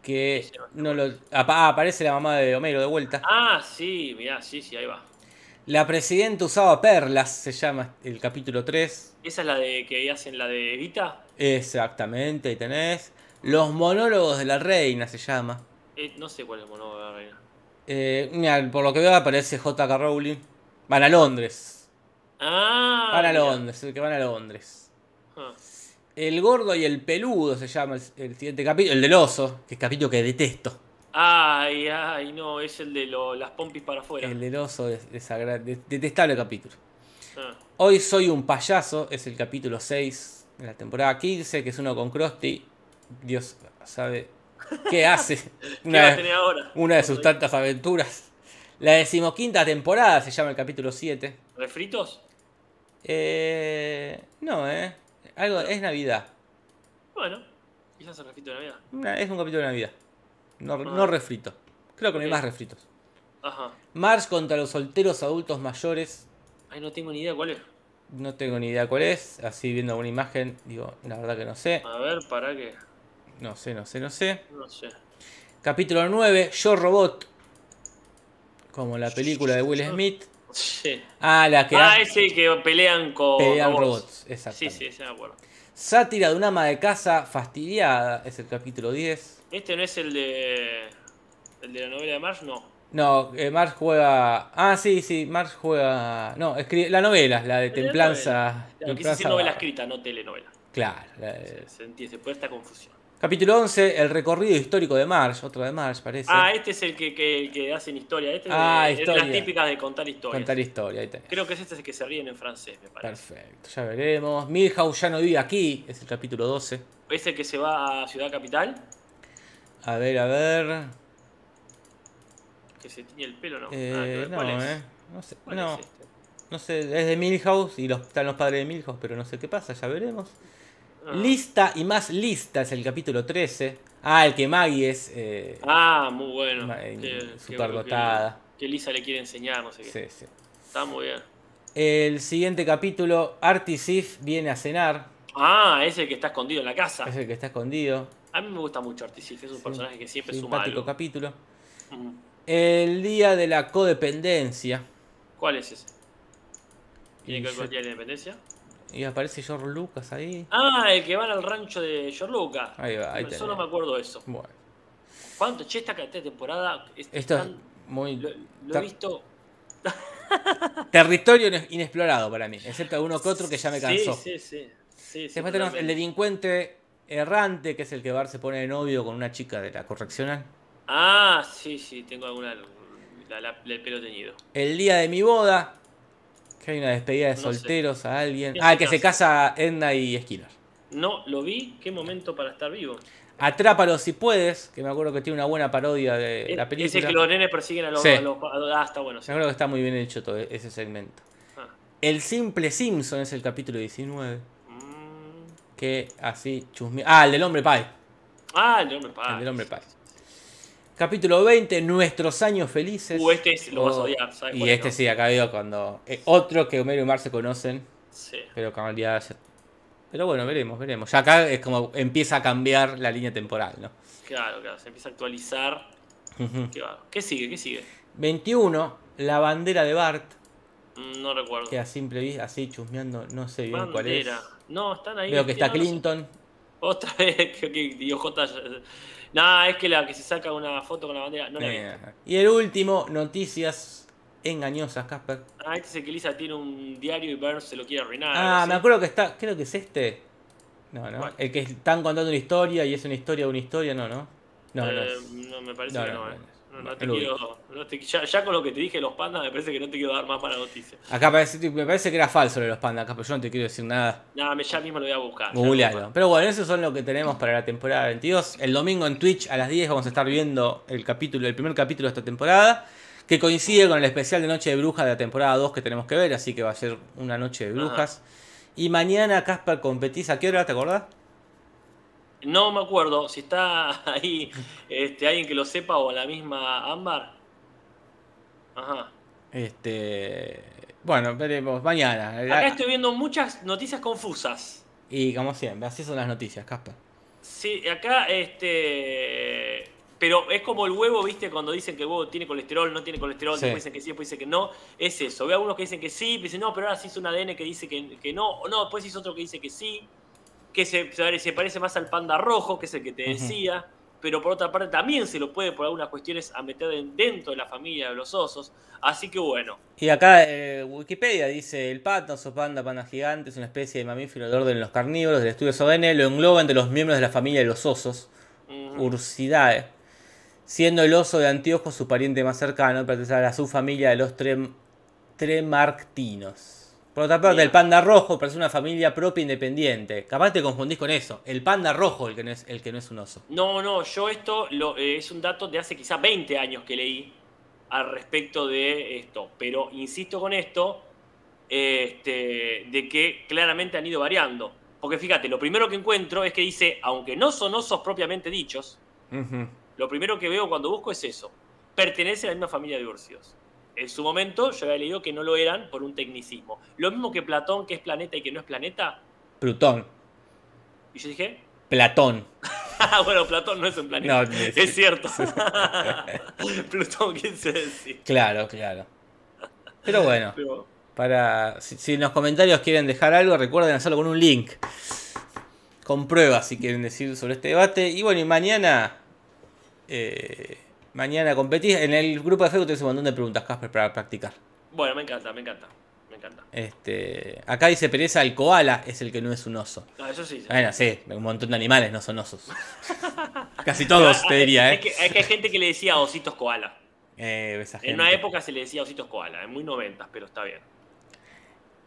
[SPEAKER 2] Que
[SPEAKER 3] no
[SPEAKER 2] lo. ah, aparece la mamá de Homero de vuelta.
[SPEAKER 3] Ah, sí, mirá, sí, sí, ahí va.
[SPEAKER 2] La presidenta usaba perlas, se llama el capítulo 3.
[SPEAKER 3] ¿Esa es la de que hacen la de Evita?
[SPEAKER 2] Exactamente, ahí tenés. Los monólogos de la reina se llama.
[SPEAKER 3] Eh, no sé cuál es el monólogo de la reina.
[SPEAKER 2] Eh, mira, por lo que veo aparece J.K. Rowling. Van a Londres.
[SPEAKER 3] Ah.
[SPEAKER 2] Van a. Londres, el que van a Londres.
[SPEAKER 3] Ah.
[SPEAKER 2] El gordo y el peludo se llama el, el siguiente capítulo. El del oso, que es capítulo que detesto.
[SPEAKER 3] Ay, ay, no, es el de lo- las pompis para afuera.
[SPEAKER 2] El del oso es desagra- de- detestable capítulo.
[SPEAKER 3] Ah.
[SPEAKER 2] Hoy soy un payaso, es el capítulo 6 de la temporada 15, que es uno con Krusty. Dios sabe qué hace.
[SPEAKER 3] ¿Qué
[SPEAKER 2] Una,
[SPEAKER 3] ahora?
[SPEAKER 2] una de sus tantas aventuras. La decimoquinta temporada se llama el capítulo 7.
[SPEAKER 3] ¿Refritos?
[SPEAKER 2] Eh, no, eh. Algo, es Navidad.
[SPEAKER 3] Bueno, quizás el refrito de Navidad.
[SPEAKER 2] Es un capítulo de Navidad. No,
[SPEAKER 3] Ah.
[SPEAKER 2] no refrito. Creo que no hay más refritos.
[SPEAKER 3] Ajá.
[SPEAKER 2] March contra los solteros adultos mayores.
[SPEAKER 3] Ay, no tengo ni idea cuál es.
[SPEAKER 2] No tengo ni idea cuál es. Así viendo alguna imagen, digo, la verdad que no sé.
[SPEAKER 3] A ver, para qué.
[SPEAKER 2] No sé, no sé, no sé.
[SPEAKER 3] No sé.
[SPEAKER 2] Capítulo 9, Yo Robot. Como la película de Will Smith.
[SPEAKER 3] Sí.
[SPEAKER 2] Ah, la que
[SPEAKER 3] Ah, ese que pelean con
[SPEAKER 2] pelean
[SPEAKER 3] robots.
[SPEAKER 2] robots. Exacto.
[SPEAKER 3] Sí, sí, ese me acuerdo.
[SPEAKER 2] Sátira de una ama de casa fastidiada. Es el capítulo 10.
[SPEAKER 3] Este no es el de. El de la novela de Marsh, no.
[SPEAKER 2] No, eh, Marge juega. Ah, sí, sí, Marge juega. No, escribe la novela, la de
[SPEAKER 3] La
[SPEAKER 2] Templanza.
[SPEAKER 3] Claro, quise
[SPEAKER 2] Templanza
[SPEAKER 3] decir novela escrita, no telenovela.
[SPEAKER 2] Claro, la de-
[SPEAKER 3] Se, entiende, se puede esta confusión.
[SPEAKER 2] Capítulo 11, el recorrido histórico de Marge, otro de Marge parece.
[SPEAKER 3] Ah, este es el que, que, el que hacen historia. Este es
[SPEAKER 2] Ah,
[SPEAKER 3] de- es de
[SPEAKER 2] historia.
[SPEAKER 3] las típicas de contar historias.
[SPEAKER 2] Contar historia, ahí tenés.
[SPEAKER 3] Creo que es este el que se ríen en francés, me parece.
[SPEAKER 2] Perfecto, ya veremos. Milhouse ya no vive aquí, es el capítulo 12.
[SPEAKER 3] ¿Es el que se va a Ciudad Capital?
[SPEAKER 2] A ver, a ver.
[SPEAKER 3] Que se tiñe el pelo, ¿no?
[SPEAKER 2] Eh,
[SPEAKER 3] Ah, ¿cuál
[SPEAKER 2] no,
[SPEAKER 3] es?
[SPEAKER 2] eh. No sé,
[SPEAKER 3] ¿Cuál
[SPEAKER 2] no,
[SPEAKER 3] es este?
[SPEAKER 2] no sé, es de Milhouse y los, están los padres de Milhouse, pero no sé qué pasa, ya veremos.
[SPEAKER 3] Ah.
[SPEAKER 2] Lista y más lista es el capítulo 13. Ah, el que Maggie es. eh,
[SPEAKER 3] Ah, muy bueno.
[SPEAKER 2] Eh,
[SPEAKER 3] Que-
[SPEAKER 2] superdotada.
[SPEAKER 3] Que, Lisa le quiere enseñar, no sé qué.
[SPEAKER 2] sí, sí.
[SPEAKER 3] Está muy bien.
[SPEAKER 2] El siguiente capítulo, Artie Sif viene a cenar.
[SPEAKER 3] Ah, es el que está escondido en la casa.
[SPEAKER 2] Es el que está escondido.
[SPEAKER 3] A mí me gusta mucho Artisif, es un
[SPEAKER 2] Sí.
[SPEAKER 3] personaje que siempre suma
[SPEAKER 2] Simpático
[SPEAKER 3] algo.
[SPEAKER 2] capítulo.
[SPEAKER 3] Mm.
[SPEAKER 2] El día de la codependencia.
[SPEAKER 3] ¿Cuál es ese? ¿Tiene que ver con el Día de la Independencia?
[SPEAKER 2] Y aparece George Lucas ahí.
[SPEAKER 3] Ah, el que van al rancho de George Lucas.
[SPEAKER 2] Ahí va, ahí
[SPEAKER 3] Solo me acuerdo de eso.
[SPEAKER 2] Bueno,
[SPEAKER 3] ¿Cuánto? Che, esta esta temporada. es
[SPEAKER 2] esto es muy.
[SPEAKER 3] Lo, he visto.
[SPEAKER 2] Territorio ine- inexplorado para mí, excepto alguno que otro que ya me cansó.
[SPEAKER 3] Sí, sí, sí. sí, sí,
[SPEAKER 2] Después tenemos el delincuente errante, que es el que Bar se pone de novio con una chica de la correccional.
[SPEAKER 3] Ah, sí, sí, tengo alguna. La, la- el pelo teñido.
[SPEAKER 2] El día de mi boda, que hay una despedida de
[SPEAKER 3] No sé.
[SPEAKER 2] solteros a alguien.
[SPEAKER 3] ¿Quién
[SPEAKER 2] Ah, el que se casa Edna y Skinner.
[SPEAKER 3] No, lo vi. Qué momento para estar vivo.
[SPEAKER 2] Atrápalo si puedes, que me acuerdo que tiene una buena parodia de
[SPEAKER 3] Es-
[SPEAKER 2] la película.
[SPEAKER 3] el que los nenes persiguen a los.
[SPEAKER 2] Sí.
[SPEAKER 3] a los- ah, está bueno. sí.
[SPEAKER 2] Me acuerdo que está muy bien hecho todo ese segmento.
[SPEAKER 3] Ah.
[SPEAKER 2] El simple Simpson es el capítulo 19.
[SPEAKER 3] Mm.
[SPEAKER 2] Que así chusme... Ah, el del hombre pie.
[SPEAKER 3] Ah, el de hombre pie.
[SPEAKER 2] El del hombre pie. Capítulo 20, Nuestros años felices.
[SPEAKER 3] Uh, este es- lo vas a
[SPEAKER 2] Oh,
[SPEAKER 3] odiar, ¿sabes
[SPEAKER 2] Y este
[SPEAKER 3] no?
[SPEAKER 2] sí, acá veo cuando. eh, otro que Homero y Mar se conocen,
[SPEAKER 3] Sí.
[SPEAKER 2] pero que en realidad. ya- Pero bueno, veremos, veremos. Ya acá es como empieza a cambiar la línea temporal, ¿no?
[SPEAKER 3] Claro, claro. Se empieza a actualizar. Qué, va. ¿Qué sigue? ¿Qué sigue?
[SPEAKER 2] 21, la bandera de Bart,
[SPEAKER 3] Mm, No recuerdo.
[SPEAKER 2] que a simple vista, así chusmeando, no sé bien cuál es.
[SPEAKER 3] No, están ahí.
[SPEAKER 2] Veo que está
[SPEAKER 3] no.
[SPEAKER 2] Clinton.
[SPEAKER 3] Otra vez que, que IOJ. Nah, es que la que se saca una foto con la bandera. No la vi.
[SPEAKER 2] Eh, y el último, noticias engañosas, Casper.
[SPEAKER 3] Ah, este es el que Lisa tiene un diario y Burns se lo quiere arruinar.
[SPEAKER 2] Ah, me acuerdo que está, creo que es este. No, no.
[SPEAKER 3] ¿Cuál?
[SPEAKER 2] El que están contando una historia y es una historia de una historia, no, no. No, no
[SPEAKER 3] Eh,
[SPEAKER 2] es.
[SPEAKER 3] no, me parece
[SPEAKER 2] No,
[SPEAKER 3] que
[SPEAKER 2] no,
[SPEAKER 3] no,
[SPEAKER 2] no, no.
[SPEAKER 3] No,
[SPEAKER 2] No,
[SPEAKER 3] no te quiero. no te- ya, ya con lo que te dije los pandas, me parece que no te quiero dar más mala noticia.
[SPEAKER 2] Acá parece, me parece que era falso lo de los pandas, acá, pero yo no te quiero decir nada.
[SPEAKER 3] Nada, me- ya mismo lo voy a buscar.
[SPEAKER 2] Googlealo. Pero bueno, esos son lo que tenemos para la temporada 22. El domingo en Twitch a las 10 vamos a estar viendo el capítulo, el primer capítulo de esta temporada, que coincide con el especial de Noche de Brujas de la temporada 2 que tenemos que ver, así que va a ser una noche de brujas. Y mañana Casper competís, ¿a qué hora te acordás?
[SPEAKER 3] No me acuerdo si está ahí este, alguien que lo sepa o la misma Ámbar. Ajá.
[SPEAKER 2] Este, bueno, veremos mañana.
[SPEAKER 3] Acá estoy viendo muchas noticias confusas.
[SPEAKER 2] Y como siempre, así son las noticias, Casper.
[SPEAKER 3] Sí, acá, este. Pero es como el huevo, ¿viste? Cuando dicen que el huevo tiene colesterol, no tiene colesterol,
[SPEAKER 2] Sí.
[SPEAKER 3] después dicen que sí, después dicen que no. Es eso. Veo algunos que dicen que sí, dicen no, pero ahora sí es un ADN que dice que, que no. O no, después hizo otro que dice que sí. Que se, se parece- más al panda rojo, que es el que te decía. Pero por otra parte también se lo puede, por algunas cuestiones, a meter en- dentro de la familia de los osos. Así que bueno.
[SPEAKER 2] Y acá eh, Wikipedia dice, el pato, oso panda, panda gigante, es una especie de mamífero del orden de los carnívoros del estudio SODN, lo engloba entre los miembros de la familia de los osos, Ursidae, siendo el oso de anteojos su pariente más cercano, pertenece a la subfamilia de los trem- tremarctinos. Por otra parte, el panda rojo parece una familia propia independiente. Capaz te confundís con eso. El panda rojo, el que no es, el que no es un oso.
[SPEAKER 3] No, no, yo esto lo- eh, es un dato de hace quizá 20 años que leí al respecto de esto. Pero insisto con esto, este, de que claramente han ido variando. Porque fíjate, lo primero que encuentro es que dice, aunque no son osos propiamente dichos, lo primero que veo cuando busco es eso. Pertenece a la misma familia de urcidos. En su momento yo había leído que no lo eran por un tecnicismo. Lo mismo que Platón, que es planeta y que no es planeta.
[SPEAKER 2] Plutón.
[SPEAKER 3] Y yo dije,
[SPEAKER 2] Platón.
[SPEAKER 3] bueno, Platón no es un planeta.
[SPEAKER 2] No, es-
[SPEAKER 3] es cierto. Plutón quise decir.
[SPEAKER 2] Claro, claro. Pero bueno.
[SPEAKER 3] Pero,
[SPEAKER 2] Para, si, si en los comentarios quieren dejar algo, recuerden hacerlo con un link. Con pruebas si quieren decir sobre este debate. Y bueno, y mañana. eh, mañana competís. En el grupo de Facebook tenés un montón de preguntas, Casper, para practicar.
[SPEAKER 3] bueno, me encanta, me encanta. me encanta.
[SPEAKER 2] Este, acá dice pereza, el koala es el que no es un oso.
[SPEAKER 3] Ah, eso sí.
[SPEAKER 2] Bueno, sí, un montón de animales no son osos. Casi todos, te diría,
[SPEAKER 3] Es
[SPEAKER 2] ¿eh?
[SPEAKER 3] que, es que hay gente que le decía ositos koala.
[SPEAKER 2] Eh, esa
[SPEAKER 3] En
[SPEAKER 2] gente.
[SPEAKER 3] una época se le decía ositos koala, en muy noventas, pero está bien.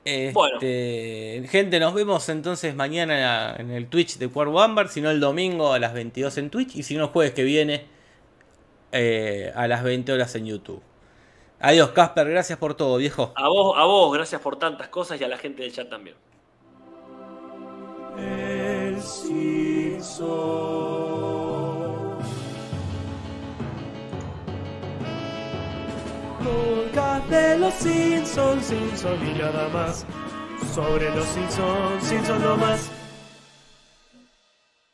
[SPEAKER 2] Este,
[SPEAKER 3] Bueno.
[SPEAKER 2] Gente, nos vemos entonces mañana en el Twitch de Cuervo Ámbar, si no el domingo a las 22 en Twitch y si no el jueves que viene eh, a las 20 horas en YouTube. Adiós, Casper, gracias por todo, viejo.
[SPEAKER 3] A vos, a vos, gracias por tantas cosas y a la gente del chat también.
[SPEAKER 1] El Simpson. De los Simpsons, Simpson y nada más. Sobre los Simpsons, Simpson no más.